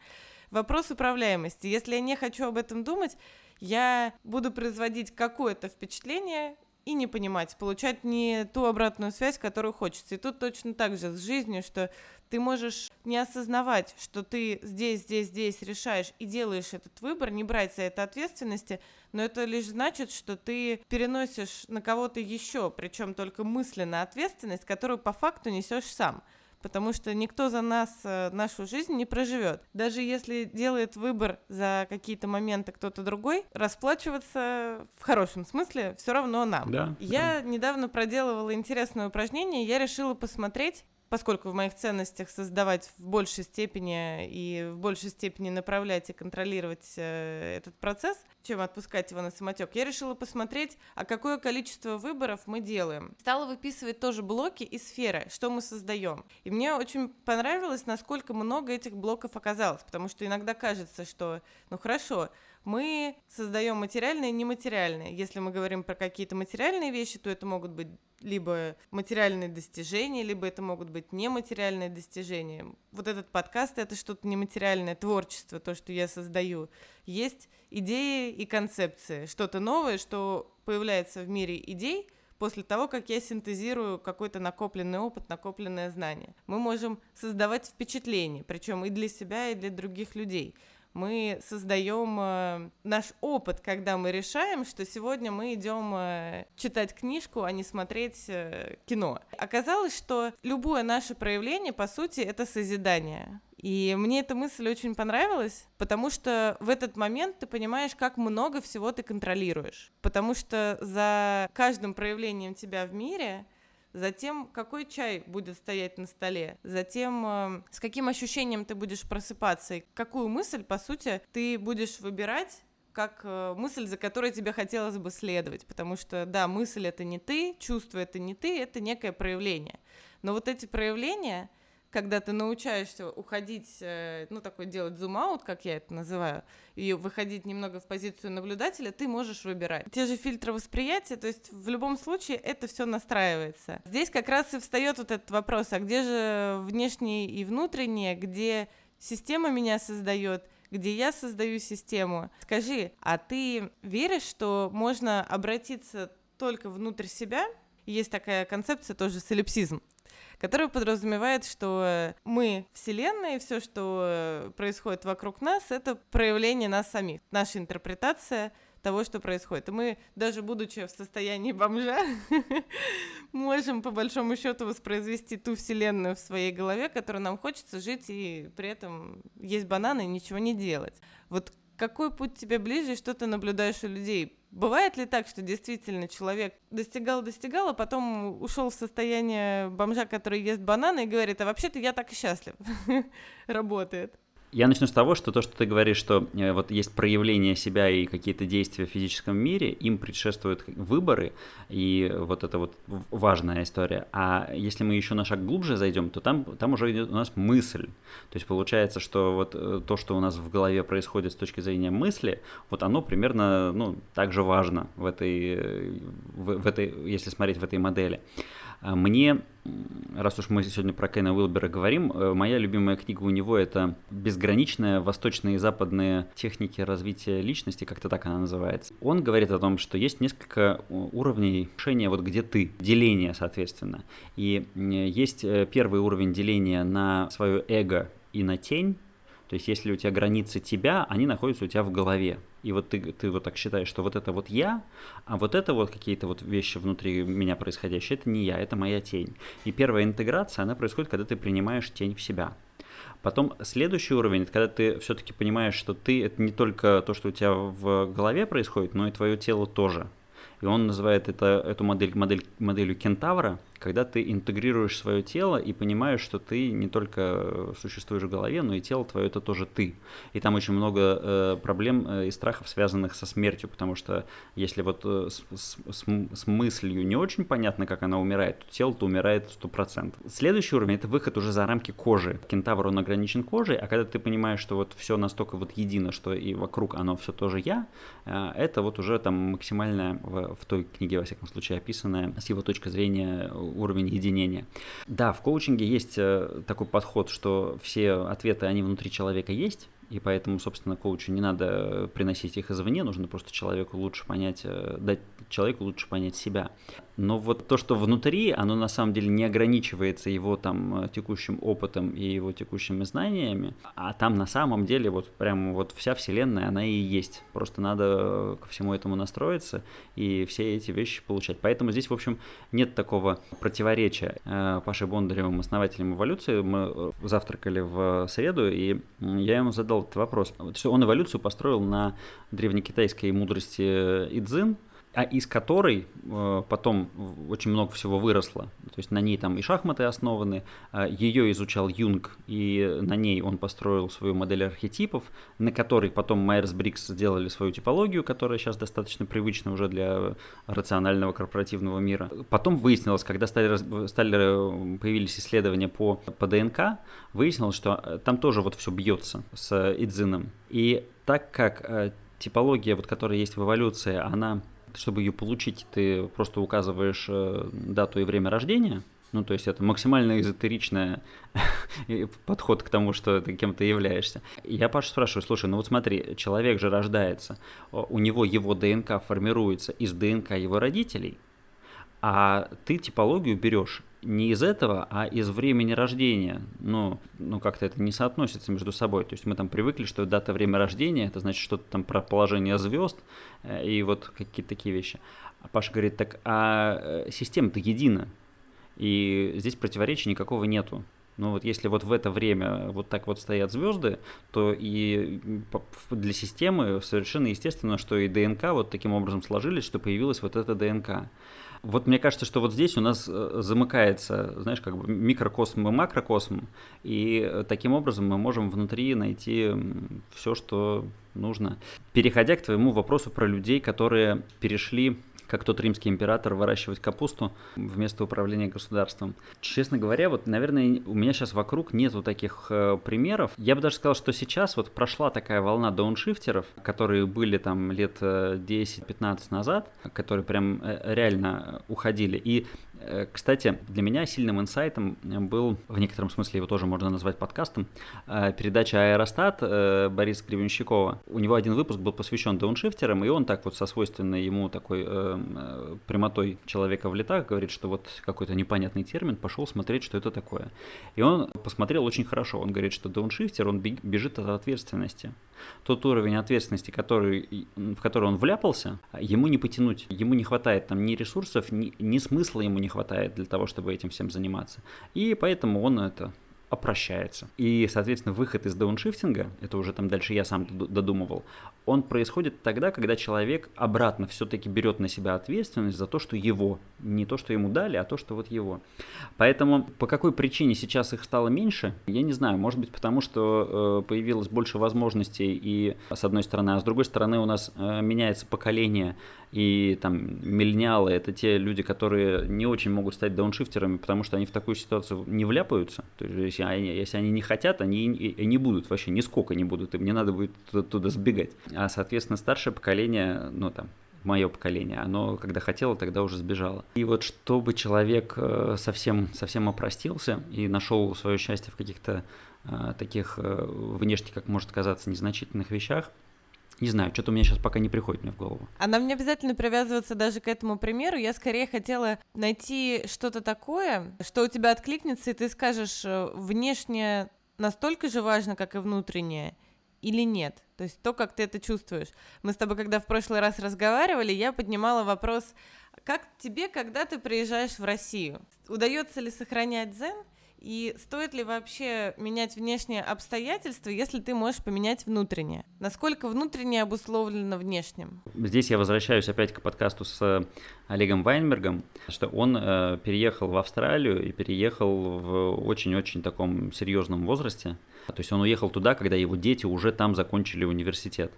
[SPEAKER 2] Вопрос управляемости. Если я не хочу об этом думать, я буду производить какое-то впечатление, и не понимать, получать не ту обратную связь, которую хочется. И тут точно так же с жизнью, что ты можешь не осознавать, что ты здесь, здесь, здесь решаешь и делаешь этот выбор, не брать за это ответственности, но это лишь значит, что ты переносишь на кого-то еще, причем только мысленно ответственность, которую по факту несешь сам потому что никто за нас э, нашу жизнь не проживет. Даже если делает выбор за какие-то моменты кто-то другой, расплачиваться в хорошем смысле все равно нам.
[SPEAKER 1] Да,
[SPEAKER 2] я да. недавно проделывала интересное упражнение, я решила посмотреть, поскольку в моих ценностях создавать в большей степени и в большей степени направлять и контролировать э, этот процесс, чем отпускать его на самотек, я решила посмотреть, а какое количество выборов мы делаем. Стала выписывать тоже блоки и сферы, что мы создаем. И мне очень понравилось, насколько много этих блоков оказалось, потому что иногда кажется, что, ну хорошо, мы создаем материальное и нематериальное. Если мы говорим про какие-то материальные вещи, то это могут быть либо материальные достижения, либо это могут быть нематериальные достижения. Вот этот подкаст — это что-то нематериальное, творчество, то, что я создаю. Есть идеи и концепции, что-то новое, что появляется в мире идей — после того, как я синтезирую какой-то накопленный опыт, накопленное знание. Мы можем создавать впечатление, причем и для себя, и для других людей мы создаем э, наш опыт, когда мы решаем, что сегодня мы идем э, читать книжку, а не смотреть э, кино. Оказалось, что любое наше проявление, по сути, это созидание. И мне эта мысль очень понравилась, потому что в этот момент ты понимаешь, как много всего ты контролируешь. Потому что за каждым проявлением тебя в мире затем какой чай будет стоять на столе, затем э, с каким ощущением ты будешь просыпаться, и какую мысль, по сути, ты будешь выбирать как э, мысль, за которой тебе хотелось бы следовать, потому что, да, мысль это не ты, чувство это не ты, это некое проявление. Но вот эти проявления, когда ты научаешься уходить, э, ну, такой делать зум-аут, как я это называю, и выходить немного в позицию наблюдателя, ты можешь выбирать. Те же фильтры восприятия, то есть в любом случае это все настраивается. Здесь как раз и встает вот этот вопрос, а где же внешнее и внутреннее, где система меня создает, где я создаю систему. Скажи, а ты веришь, что можно обратиться только внутрь себя? Есть такая концепция тоже солипсизм которая подразумевает, что мы Вселенная, и все, что происходит вокруг нас, это проявление нас самих, наша интерпретация того, что происходит. И мы, даже будучи в состоянии бомжа, можем, по большому счету, воспроизвести ту вселенную в своей голове, которую нам хочется жить, и при этом есть бананы и ничего не делать. Вот какой путь тебе ближе и что ты наблюдаешь у людей? Бывает ли так, что действительно человек достигал-достигал, а потом ушел в состояние бомжа, который ест бананы и говорит, а вообще-то я так и счастлив. Работает.
[SPEAKER 1] Я начну с того, что то, что ты говоришь, что э, вот есть проявление себя и какие-то действия в физическом мире, им предшествуют выборы, и вот это вот важная история. А если мы еще на шаг глубже зайдем, то там, там уже идет у нас мысль. То есть получается, что вот э, то, что у нас в голове происходит с точки зрения мысли, вот оно примерно ну, так же важно в этой, э, в, в этой, если смотреть в этой модели. А мне, раз уж мы сегодня про Кена Уилбера говорим, э, моя любимая книга у него это «Безграничная восточные и западные техники развития личности», как-то так она называется. Он говорит о том, что есть несколько уровней решения, вот где ты, деления, соответственно. И есть э, первый уровень деления на свое эго и на тень, то есть, если у тебя границы тебя, они находятся у тебя в голове. И вот ты, ты вот так считаешь, что вот это вот я, а вот это вот какие-то вот вещи внутри меня происходящие, это не я, это моя тень. И первая интеграция, она происходит, когда ты принимаешь тень в себя. Потом следующий уровень, это когда ты все-таки понимаешь, что ты это не только то, что у тебя в голове происходит, но и твое тело тоже. И он называет это, эту модель, модель моделью кентавра, когда ты интегрируешь свое тело и понимаешь, что ты не только существуешь в голове, но и тело твое это тоже ты. И там очень много э, проблем э, и страхов, связанных со смертью, потому что если вот э, с, с, с мыслью не очень понятно, как она умирает, то тело-то умирает 100%. Следующий уровень это выход уже за рамки кожи. Кентавр он ограничен кожей, а когда ты понимаешь, что вот все настолько вот едино, что и вокруг оно все тоже я, э, это вот уже там максимальная в, в той книге, во всяком случае, описанная с его точки зрения уровень единения. Да, в коучинге есть э, такой подход, что все ответы, они внутри человека есть, и поэтому, собственно, коучу не надо приносить их извне, нужно просто человеку лучше понять, э, дать человеку лучше понять себя. Но вот то, что внутри, оно на самом деле не ограничивается его там э, текущим опытом и его текущими знаниями, а там на самом деле вот прям вот вся вселенная, она и есть. Просто надо ко всему этому настроиться и все эти вещи получать. Поэтому здесь, в общем, нет такого противоречия. Э, Пашей Бондаревым, основателем эволюции, мы завтракали в среду, и я ему задал этот вопрос. Он эволюцию построил на древнекитайской мудрости Идзин, а из которой э, потом очень много всего выросло. То есть на ней там и шахматы основаны, э, ее изучал Юнг, и на ней он построил свою модель архетипов, на которой потом Майерс Брикс сделали свою типологию, которая сейчас достаточно привычна уже для рационального корпоративного мира. Потом выяснилось, когда стали, стали появились исследования по, по ДНК, выяснилось, что э, там тоже вот все бьется с Идзином. И так как э, типология, вот, которая есть в эволюции, она чтобы ее получить, ты просто указываешь э, дату и время рождения. Ну, то есть это максимально эзотеричный подход к тому, что ты кем-то являешься. Я Паша спрашиваю, слушай, ну вот смотри, человек же рождается, у него его ДНК формируется из ДНК его родителей, а ты типологию берешь не из этого, а из времени рождения. Ну, ну как-то это не соотносится между собой. То есть мы там привыкли, что дата время рождения, это значит что-то там про положение звезд э, и вот какие-то такие вещи. А Паша говорит, так, а э, система-то едина, и здесь противоречия никакого нету. Ну вот если вот в это время вот так вот стоят звезды, то и для системы совершенно естественно, что и ДНК вот таким образом сложились, что появилась вот эта ДНК. Вот мне кажется, что вот здесь у нас э, замыкается, знаешь, как бы микрокосм и макрокосм, и э, таким образом мы можем внутри найти все, что нужно. Переходя к твоему вопросу про людей, которые перешли как тот римский император, выращивать капусту вместо управления государством. Честно говоря, вот, наверное, у меня сейчас вокруг нету таких э, примеров. Я бы даже сказал, что сейчас вот прошла такая волна дауншифтеров, которые были там лет 10-15 э, назад, которые прям э, реально уходили. И Э, кстати, для меня сильным инсайтом был, в некотором смысле его тоже можно назвать подкастом, э, передача «Аэростат» э, Бориса Гребенщикова. У него один выпуск был посвящен дауншифтерам, и он так вот со свойственной ему такой прямотой человека в летах говорит, что вот какой-то непонятный термин, пошел смотреть, что это такое. И он посмотрел очень хорошо. Он говорит, что дауншифтер, он бежит от ответственности. Тот уровень ответственности, который, в который он вляпался, ему не потянуть. Ему не хватает там ни ресурсов, ни, ни смысла ему не хватает для того, чтобы этим всем заниматься. И поэтому он это опрощается. И, соответственно, выход из дауншифтинга, это уже там дальше я сам додумывал, он происходит тогда, когда человек обратно все-таки берет на себя ответственность за то, что его, не то, что ему дали, а то, что вот его. Поэтому по какой причине сейчас их стало меньше, я не знаю. Может быть, потому что э, появилось больше возможностей и с одной стороны, а с другой стороны у нас э, меняется поколение и там миллениалы это те люди, которые не очень могут стать дауншифтерами, потому что они в такую ситуацию не вляпаются. То есть если они, если они не хотят, они не будут вообще, нисколько не будут, им не надо будет туда сбегать. А, соответственно, старшее поколение, ну там, мое поколение, оно когда хотело, тогда уже сбежало. И вот чтобы человек э, совсем, совсем опростился и нашел свое счастье в каких-то э, таких э, внешне, как может казаться, незначительных вещах, не знаю, что-то у меня сейчас пока не приходит мне в голову.
[SPEAKER 2] А нам не обязательно привязываться даже к этому примеру. Я скорее хотела найти что-то такое, что у тебя откликнется, и ты скажешь, э, внешне настолько же важно, как и внутреннее, или нет? То есть то, как ты это чувствуешь. Мы с тобой, когда в прошлый раз разговаривали, я поднимала вопрос, как тебе, когда ты приезжаешь в Россию? Удается ли сохранять дзен И стоит ли вообще менять внешние обстоятельства, если ты можешь поменять внутреннее? Насколько внутреннее обусловлено внешним?
[SPEAKER 1] Здесь я возвращаюсь опять к подкасту с э, Олегом Вайнбергом, что он э, переехал в Австралию и переехал в очень-очень таком серьезном возрасте. То есть он уехал туда, когда его дети уже там закончили университет.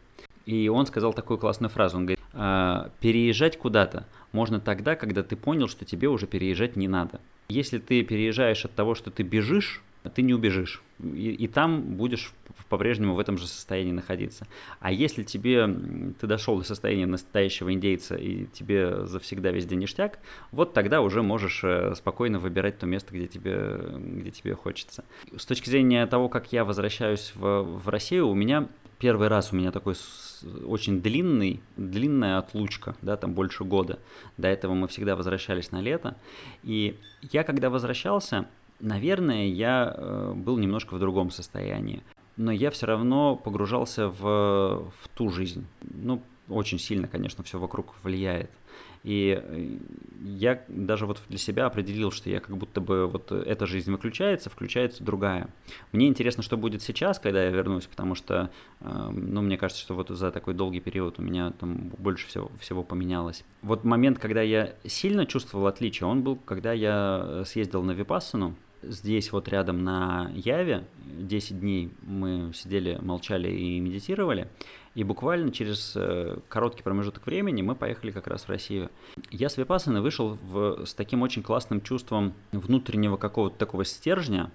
[SPEAKER 1] И он сказал такую классную фразу. Он говорит, «А, переезжать куда-то можно тогда, когда ты понял, что тебе уже переезжать не надо. Если ты переезжаешь от того, что ты бежишь, ты не убежишь. И, и там будешь по-прежнему в этом же состоянии находиться. А если тебе ты дошел до состояния настоящего индейца и тебе завсегда везде ништяк, вот тогда уже можешь э, спокойно выбирать то место, где тебе, где тебе хочется. С точки зрения того, как я возвращаюсь в, в Россию, у меня первый раз у меня такой очень длинный, длинная отлучка, да, там больше года. До этого мы всегда возвращались на лето. И я, когда возвращался, наверное, я э, был немножко в другом состоянии. Но я все равно погружался в, в ту жизнь. Ну, очень сильно, конечно, все вокруг влияет. И э, я даже вот для себя определил, что я как будто бы вот эта жизнь выключается, включается другая. Мне интересно, что будет сейчас, когда я вернусь, потому что, эм, ну, мне кажется, что вот за такой долгий период у меня там больше всего, всего поменялось. Вот момент, когда я сильно чувствовал отличие, он был, когда я съездил на Випассану, здесь вот рядом на Яве 10 дней мы сидели, молчали и медитировали. И буквально через э, короткий промежуток времени мы поехали как раз в Россию. Я с Випассаны вышел в, с таким очень классным чувством внутреннего какого-то такого стержня,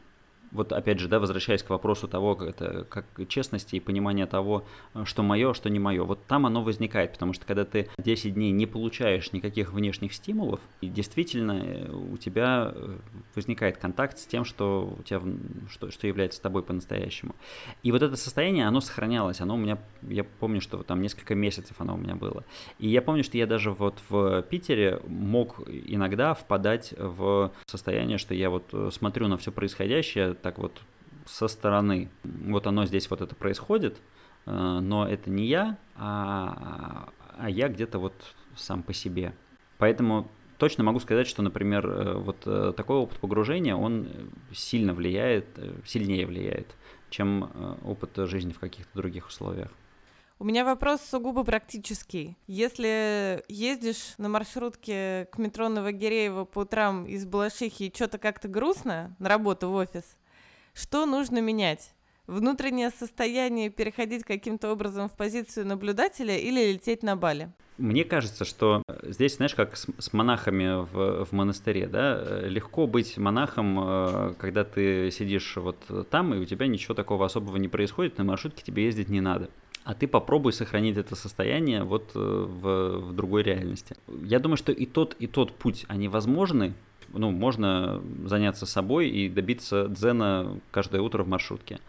[SPEAKER 1] вот опять же, да, возвращаясь к вопросу того, как, это, как честности и понимания того, что мое, что не мое, вот там оно возникает, потому что когда ты 10 дней не получаешь никаких внешних стимулов, и действительно э, у тебя э, возникает контакт с тем, что у тебя, что, что является тобой по-настоящему. И вот это состояние, оно сохранялось, оно у меня, я помню, что там несколько месяцев оно у меня было. И я помню, что я даже вот в Питере мог иногда впадать в состояние, что я вот э, смотрю на все происходящее, так вот со стороны. Вот оно здесь вот это происходит, э, но это не я, а, а я где-то вот сам по себе. Поэтому точно могу сказать, что, например, э, вот э, такой опыт погружения, он сильно влияет, сильнее влияет, чем опыт жизни в каких-то других условиях.
[SPEAKER 2] У меня вопрос сугубо практический. Если ездишь на маршрутке к метро Новогиреево по утрам из Балашихи и что-то как-то грустно на работу в офис, что нужно менять? Внутреннее состояние переходить каким-то образом в позицию наблюдателя или лететь на Бали?
[SPEAKER 1] Мне кажется, что здесь, знаешь, как с, с монахами в, в монастыре, да, легко быть монахом, э, когда ты сидишь вот там, и у тебя ничего такого особого не происходит, на маршрутке тебе ездить не надо. А ты попробуй сохранить это состояние вот э, в, в другой реальности. Я думаю, что и тот, и тот путь, они возможны, ну, можно заняться собой и добиться дзена каждое утро в маршрутке.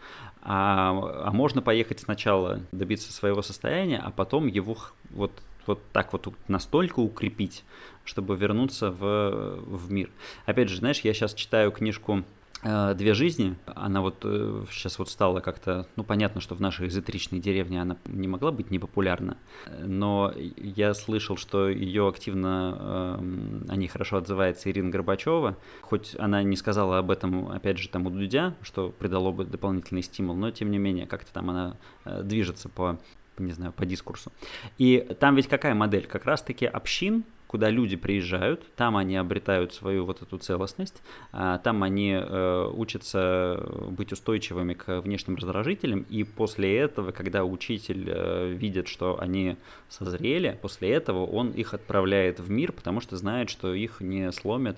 [SPEAKER 1] А, а можно поехать сначала, добиться своего состояния, а потом его вот, вот так вот настолько укрепить, чтобы вернуться в, в мир. Опять же, знаешь, я сейчас читаю книжку две жизни, она вот сейчас э, вот стала как-то, ну понятно, что в нашей эзотеричной деревне она не могла быть непопулярна, но я слышал, что ее активно, э, о ней хорошо отзывается Ирина Горбачева, хоть она не сказала об этом, опять же, там у Дудя, что придало бы дополнительный стимул, но тем не менее, как-то там она движется по не знаю, по дискурсу. И там ведь какая модель? Как раз-таки общин, куда люди приезжают, там они обретают свою вот эту целостность, а, там они э, учатся быть устойчивыми к внешним раздражителям, и после этого, когда учитель э, видит, что они созрели, после этого он их отправляет в мир, потому что знает, что их не сломят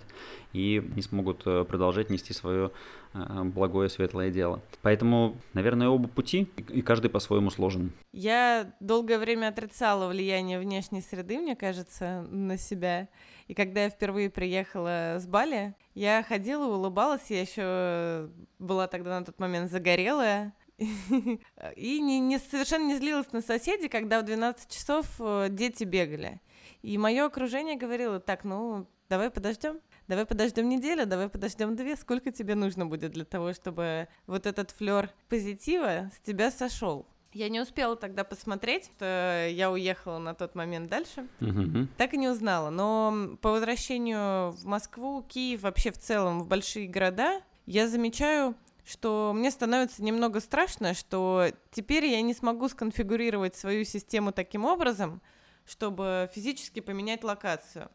[SPEAKER 1] и не смогут э, продолжать нести свое Э, благое светлое дело. Поэтому, наверное, оба пути, и каждый по-своему сложен.
[SPEAKER 2] Я долгое время отрицала влияние внешней среды, мне кажется, на себя. И когда я впервые приехала с Бали, я ходила, улыбалась, я еще была тогда на тот момент загорелая, и не, не, совершенно не злилась на соседей, когда в 12 часов э, дети бегали. И мое окружение говорило, так, ну, давай подождем, давай подождем неделю, давай подождем две, сколько тебе нужно будет для того, чтобы вот этот флер позитива с тебя сошел. Я не успела тогда посмотреть, что я уехала на тот момент дальше. Uh-huh. Так и не узнала. Но по возвращению в Москву, Киев, вообще в целом в большие города, я замечаю, что мне становится немного страшно, что теперь я не смогу сконфигурировать свою систему таким образом, чтобы физически поменять локацию.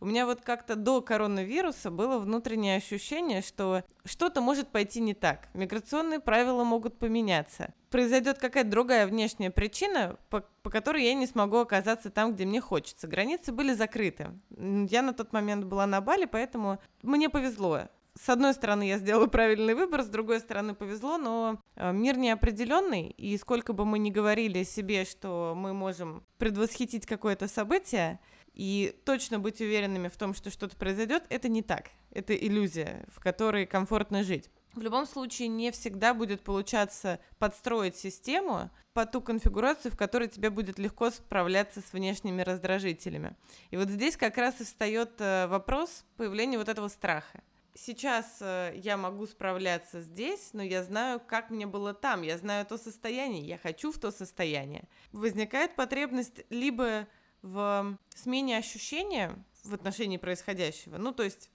[SPEAKER 2] У меня вот как-то до коронавируса было внутреннее ощущение, что что-то может пойти не так. Миграционные правила могут поменяться. Произойдет какая-то другая внешняя причина, по, по которой я не смогу оказаться там, где мне хочется. Границы были закрыты. Я на тот момент была на Бали, поэтому мне повезло с одной стороны, я сделала правильный выбор, с другой стороны, повезло, но э, мир неопределенный, и сколько бы мы ни говорили себе, что мы можем предвосхитить какое-то событие, и точно быть уверенными в том, что что-то произойдет, это не так. Это иллюзия, в которой комфортно жить. В любом случае, не всегда будет получаться подстроить систему по ту конфигурацию, в которой тебе будет легко справляться с внешними раздражителями. И вот здесь как раз и встает э, вопрос появления вот этого страха. Сейчас э, я могу справляться здесь, но я знаю, как мне было там, я знаю то состояние, я хочу в то состояние. Возникает потребность либо в смене ощущения в отношении происходящего. Ну, то есть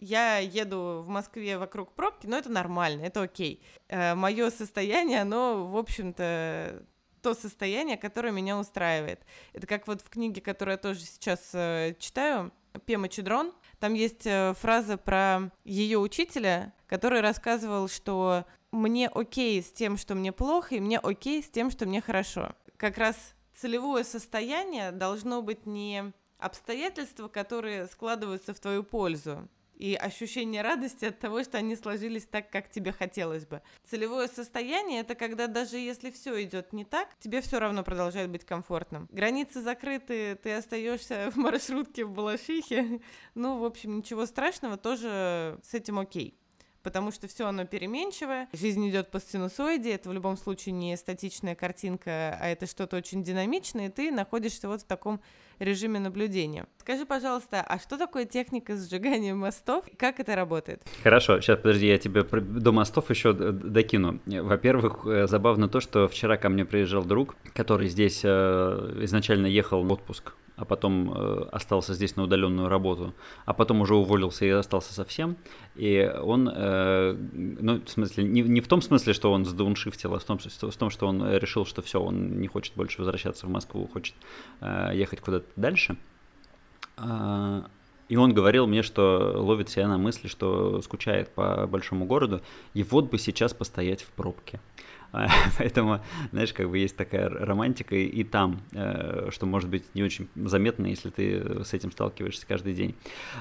[SPEAKER 2] я еду в Москве вокруг пробки, но это нормально, это окей. Э, мое состояние, оно, в общем-то, то состояние, которое меня устраивает. Это как вот в книге, которую я тоже сейчас э, читаю, Пема Чедрон, там есть э, фраза про ее учителя, который рассказывал, что мне окей с тем, что мне плохо, и мне окей с тем, что мне хорошо. Как раз целевое состояние должно быть не обстоятельства, которые складываются в твою пользу, и ощущение радости от того, что они сложились так, как тебе хотелось бы. Целевое состояние это когда даже если все идет не так, тебе все равно продолжает быть комфортным. Границы закрыты, ты остаешься в маршрутке в Балашихе. Ну, в общем, ничего страшного, тоже с этим окей потому что все оно переменчивое, жизнь идет по синусоиде, это в любом случае не статичная картинка, а это что-то очень динамичное, и ты находишься вот в таком режиме наблюдения. Скажи, пожалуйста, а что такое техника сжигания мостов? Как это работает?
[SPEAKER 1] Хорошо, сейчас подожди, я тебе до мостов еще докину. Во-первых, э, забавно то, что вчера ко мне приезжал друг, который здесь э, изначально ехал в отпуск а потом э, остался здесь на удаленную работу, а потом уже уволился и остался совсем. И он, э, ну, в смысле, не, не в том смысле, что он сдауншифтил, а в том, в том, что он решил, что все, он не хочет больше возвращаться в Москву, хочет э, ехать куда-то дальше. А, и он говорил мне, что ловит себя на мысли, что скучает по большому городу, и вот бы сейчас постоять в пробке. Поэтому, знаешь, как бы есть такая романтика и там, э, что может быть не очень заметно, если ты с этим сталкиваешься каждый день.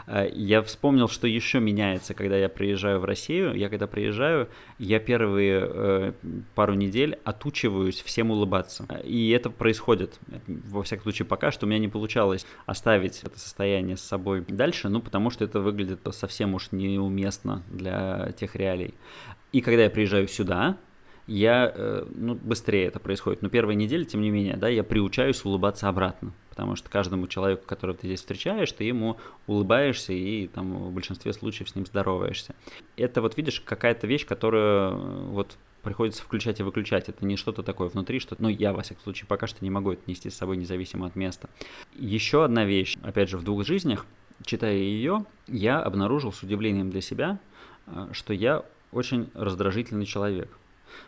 [SPEAKER 1] Э, я вспомнил, что еще меняется, когда я приезжаю в Россию. Я когда приезжаю, я первые э, пару недель отучиваюсь всем улыбаться. И это происходит, во всяком случае, пока что у меня не получалось оставить это состояние с собой дальше, ну, потому что это выглядит совсем уж неуместно для тех реалий. И когда я приезжаю сюда, я, э, ну, быстрее это происходит. Но первая неделя, тем не менее, да, я приучаюсь улыбаться обратно. Потому что каждому человеку, которого ты здесь встречаешь, ты ему улыбаешься и там в большинстве случаев с ним здороваешься. Это вот видишь какая-то вещь, которую э, вот приходится включать и выключать. Это не что-то такое внутри, что, ну, я, во всяком случае, пока что не могу это нести с собой независимо от места. Еще одна вещь, опять же, в двух жизнях, читая ее, я обнаружил с удивлением для себя, э, что я очень раздражительный человек.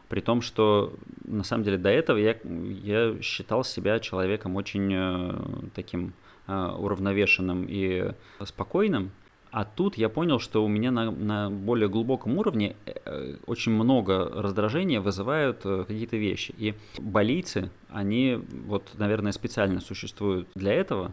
[SPEAKER 1] При том, что на самом деле до этого я, я считал себя человеком очень э, таким э, уравновешенным и спокойным. А тут я понял, что у меня на, на более глубоком уровне э, очень много раздражения вызывают какие-то вещи. И болийцы, они вот, наверное, специально существуют для этого,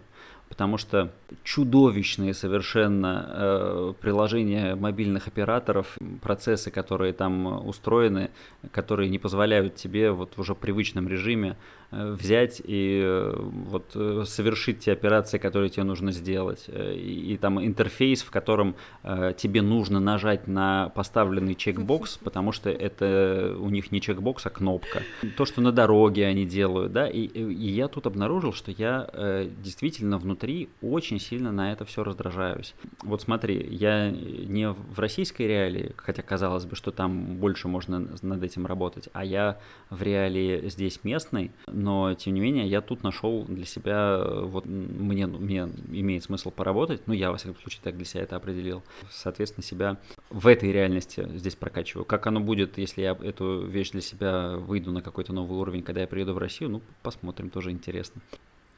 [SPEAKER 1] потому что чудовищные совершенно э, приложения мобильных операторов, процессы, которые там устроены, которые не позволяют тебе вот в уже привычном режиме взять и э, вот э, совершить те операции, которые тебе нужно сделать. И, и там интерфейс, в котором э, тебе нужно нажать на поставленный чекбокс, потому что это у них не чекбокс, а кнопка. То, что на дороге они делают, да, и, и я тут обнаружил, что я э, действительно внутри внутри очень сильно на это все раздражаюсь. Вот смотри, я не в российской реалии, хотя казалось бы, что там больше можно над этим работать, а я в реалии здесь местной, но тем не менее я тут нашел для себя, вот мне, мне имеет смысл поработать, ну я во всяком случае так для себя это определил, соответственно себя в этой реальности здесь прокачиваю. Как оно будет, если я эту вещь для себя выйду на какой-то новый уровень, когда я приеду в Россию, ну посмотрим, тоже интересно.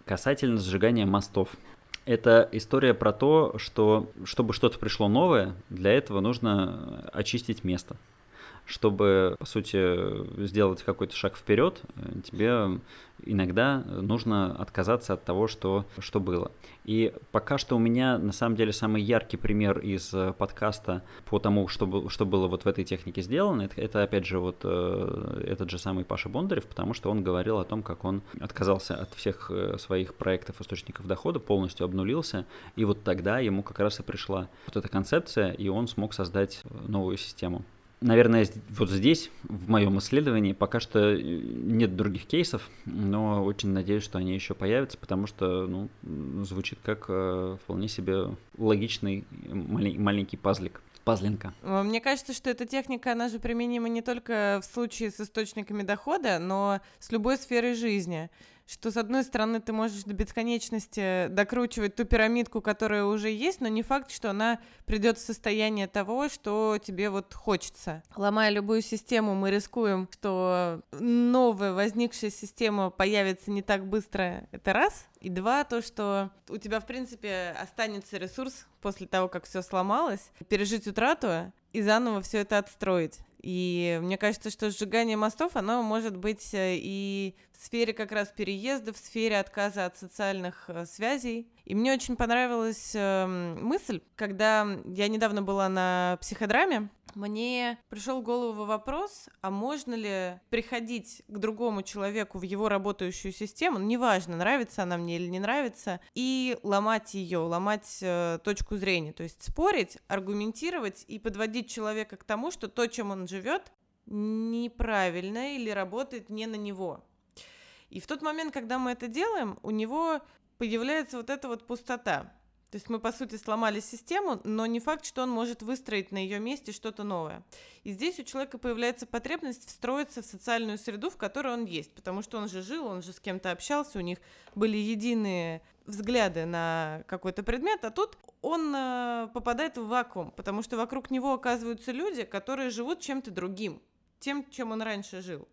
[SPEAKER 1] Касательно сжигания мостов. Это история про то, что чтобы что-то пришло новое, для этого нужно очистить место чтобы, по сути, сделать какой-то шаг вперед, тебе иногда нужно отказаться от того, что, что было. И пока что у меня, на самом деле, самый яркий пример из э, подкаста по тому, что, что было вот в этой технике сделано, это, это опять же, вот э, этот же самый Паша Бондарев, потому что он говорил о том, как он отказался от всех э, своих проектов источников дохода, полностью обнулился, и вот тогда ему как раз и пришла вот эта концепция, и он смог создать новую систему наверное, вот здесь, в моем исследовании, пока что э, нет других кейсов, но очень надеюсь, что они еще появятся, потому что ну, звучит как э, вполне себе логичный малень- маленький пазлик. Пазлинка.
[SPEAKER 2] Мне кажется, что эта техника, она же применима не только в случае с источниками дохода, но с любой сферой жизни что, с одной стороны, ты можешь до бесконечности докручивать ту пирамидку, которая уже есть, но не факт, что она придет в состояние того, что тебе вот хочется. Ломая любую систему, мы рискуем, что новая возникшая система появится не так быстро. Это раз. И два, то, что у тебя, в принципе, останется ресурс после того, как все сломалось, пережить утрату и заново все это отстроить. И мне кажется, что сжигание мостов, оно может быть э, и в сфере как раз переезда, в сфере отказа от социальных э, связей. И мне очень понравилась э, мысль, когда я недавно была на психодраме, мне пришел в голову вопрос, а можно ли приходить к другому человеку в его работающую систему, ну, неважно, нравится она мне или не нравится, и ломать ее, ломать э, точку зрения, то есть спорить, аргументировать и подводить человека к тому, что то, чем он живет, неправильно или работает не на него. И в тот момент, когда мы это делаем, у него появляется вот эта вот пустота. То есть мы, по сути, сломали систему, но не факт, что он может выстроить на ее месте что-то новое. И здесь у человека появляется потребность встроиться в социальную среду, в которой он есть, потому что он же жил, он же с кем-то общался, у них были единые взгляды на какой-то предмет, а тут он э, попадает в вакуум, потому что вокруг него оказываются люди, которые живут чем-то другим, тем, чем он раньше жил.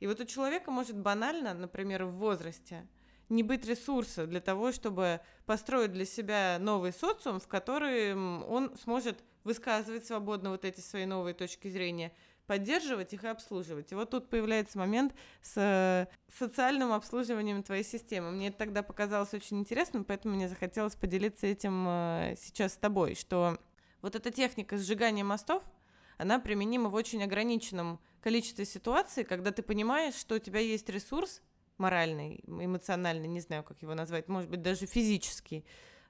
[SPEAKER 2] И вот у человека может банально, например, в возрасте, не быть ресурса для того, чтобы построить для себя новый социум, в котором он сможет высказывать свободно вот эти свои новые точки зрения, поддерживать их и обслуживать. И вот тут появляется момент с э, социальным обслуживанием твоей системы. Мне это тогда показалось очень интересным, поэтому мне захотелось поделиться этим э, сейчас с тобой, что вот эта техника сжигания мостов, она применима в очень ограниченном количестве ситуаций, когда ты понимаешь, что у тебя есть ресурс, моральный, эмоциональный, не знаю, как его назвать, может быть, даже физический,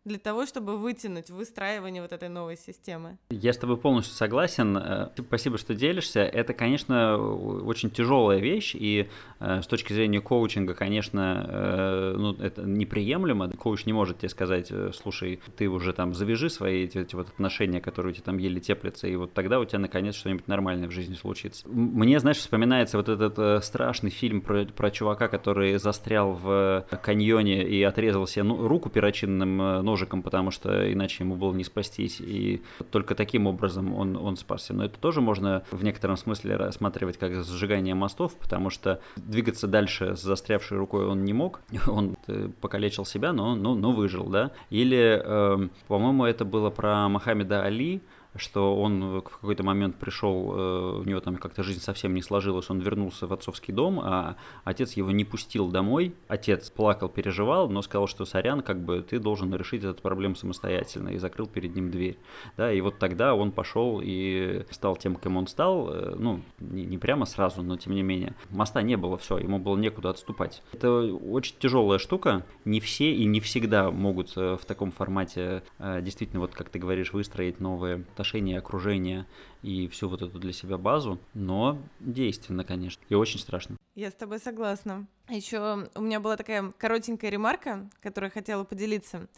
[SPEAKER 2] для того, чтобы вытянуть выстраивание вот этой новой системы.
[SPEAKER 1] Я с тобой полностью согласен. Э, спасибо, что делишься. Это, конечно, очень тяжелая вещь, и э, с точки зрения коучинга, конечно, э, ну, это неприемлемо. Коуч не может тебе сказать, слушай, ты уже там завяжи свои эти, эти вот отношения, которые у тебя там еле теплятся, и вот тогда у тебя наконец что-нибудь нормальное в жизни случится. Мне, знаешь, вспоминается вот этот страшный фильм про, про чувака, который застрял в каньоне и отрезал себе ну, руку перочинным ножиком, потому что иначе ему было не спастись, и только таким образом он, он спасся. Но это тоже можно в некотором смысле рассматривать как сжигание мостов, потому что двигаться дальше с застрявшей рукой он не мог, он э, покалечил себя, но, но, но выжил, да. Или, э, по-моему, это было про Мохаммеда Али, что он в какой-то момент пришел, э, у него там как-то жизнь совсем не сложилась, он вернулся в отцовский дом, а отец его не пустил домой. Отец плакал, переживал, но сказал, что сорян, как бы ты должен решить эту проблему самостоятельно, и закрыл перед ним дверь. Да, и вот тогда он пошел и стал тем, кем он стал, э, ну, не, не прямо сразу, но тем не менее. Моста не было, все, ему было некуда отступать. Это очень тяжелая штука, не все и не всегда могут э, в таком формате действительно, вот как ты говоришь, выстроить новые отношения, окружение и всю вот эту для себя базу, но действенно, конечно, и очень страшно.
[SPEAKER 2] Я с тобой согласна. Еще у меня была такая коротенькая ремарка, которую я хотела поделиться.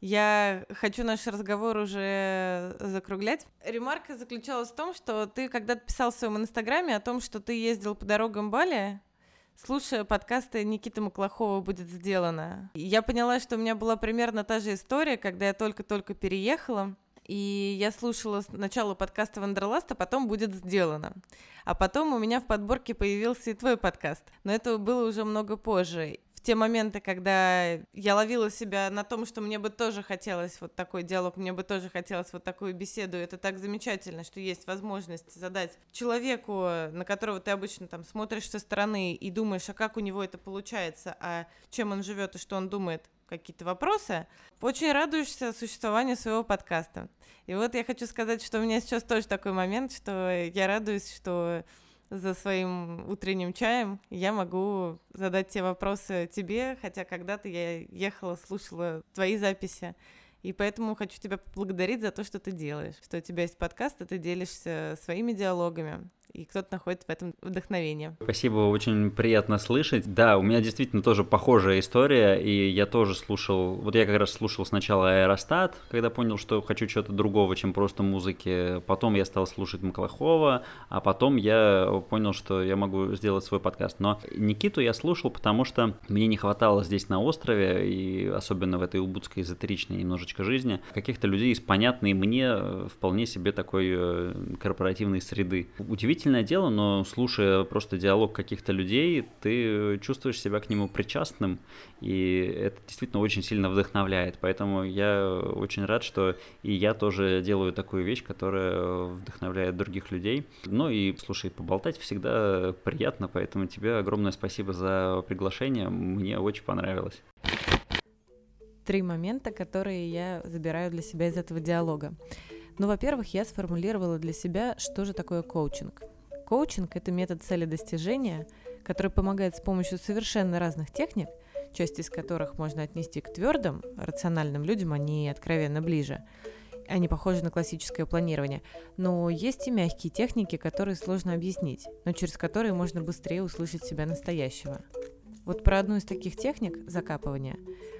[SPEAKER 2] Я хочу наш разговор уже закруглять. Ремарка заключалась в том, что ты когда-то писал в своем инстаграме о том, что ты ездил по дорогам Бали, слушая подкасты Никиты Маклахова «Будет сделано». Я поняла, что у меня была примерно та же история, когда я только-только переехала, и я слушала сначала подкаста Wanderlust, а потом «Будет сделано». А потом у меня в подборке появился и твой подкаст. Но это было уже много позже те моменты, когда я ловила себя на том, что мне бы тоже хотелось вот такой диалог, мне бы тоже хотелось вот такую беседу. Это так замечательно, что есть возможность задать человеку, на которого ты обычно там смотришь со стороны и думаешь, а как у него это получается, а чем он живет и что он думает, какие-то вопросы, очень радуешься существованию своего подкаста. И вот я хочу сказать, что у меня сейчас тоже такой момент, что я радуюсь, что за своим утренним чаем, я могу задать те вопросы тебе, хотя когда-то я ехала, слушала твои записи. И поэтому хочу тебя поблагодарить за то, что ты делаешь, что у тебя есть подкаст, и ты делишься своими диалогами и кто-то находит в этом вдохновение.
[SPEAKER 1] Спасибо, очень приятно слышать. Да, у меня действительно тоже похожая история, и я тоже слушал, вот я как раз слушал сначала Аэростат, когда понял, что хочу чего-то другого, чем просто музыки, потом я стал слушать Маклахова, а потом я понял, что я могу сделать свой подкаст. Но Никиту я слушал, потому что мне не хватало здесь на острове, и особенно в этой убудской эзотеричной немножечко жизни, каких-то людей из понятной мне вполне себе такой э, корпоративной среды. Удивительно удивительное дело, но слушая просто диалог каких-то людей, ты чувствуешь себя к нему причастным, и это действительно очень сильно вдохновляет. Поэтому я очень рад, что и я тоже делаю такую вещь, которая вдохновляет других людей. Ну и, слушай, поболтать всегда приятно, поэтому тебе огромное спасибо за приглашение, мне очень понравилось.
[SPEAKER 2] Три момента, которые я забираю для себя из этого диалога. Ну, во-первых, я сформулировала для себя, что же такое коучинг. Коучинг – это метод цели достижения, который помогает с помощью совершенно разных техник, часть из которых можно отнести к твердым, рациональным людям, они откровенно ближе. Они похожи на классическое планирование. Но есть и мягкие техники, которые сложно объяснить, но через которые можно быстрее услышать себя настоящего. Вот про одну из таких техник, закапывания,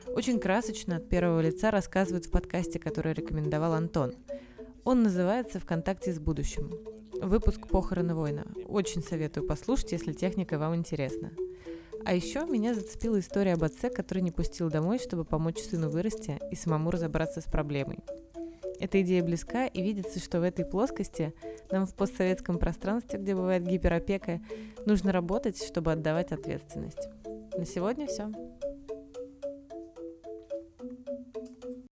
[SPEAKER 2] очень красочно от первого лица рассказывает в подкасте, который рекомендовал Антон. Он называется «В контакте с будущим». Выпуск «Похороны воина». Очень советую послушать, если техника вам интересна. А еще меня зацепила история об отце, который не пустил домой, чтобы помочь сыну вырасти и самому разобраться с проблемой. Эта идея близка, и видится, что в этой плоскости нам в постсоветском пространстве, где бывает гиперопека, нужно работать, чтобы отдавать ответственность. На сегодня все.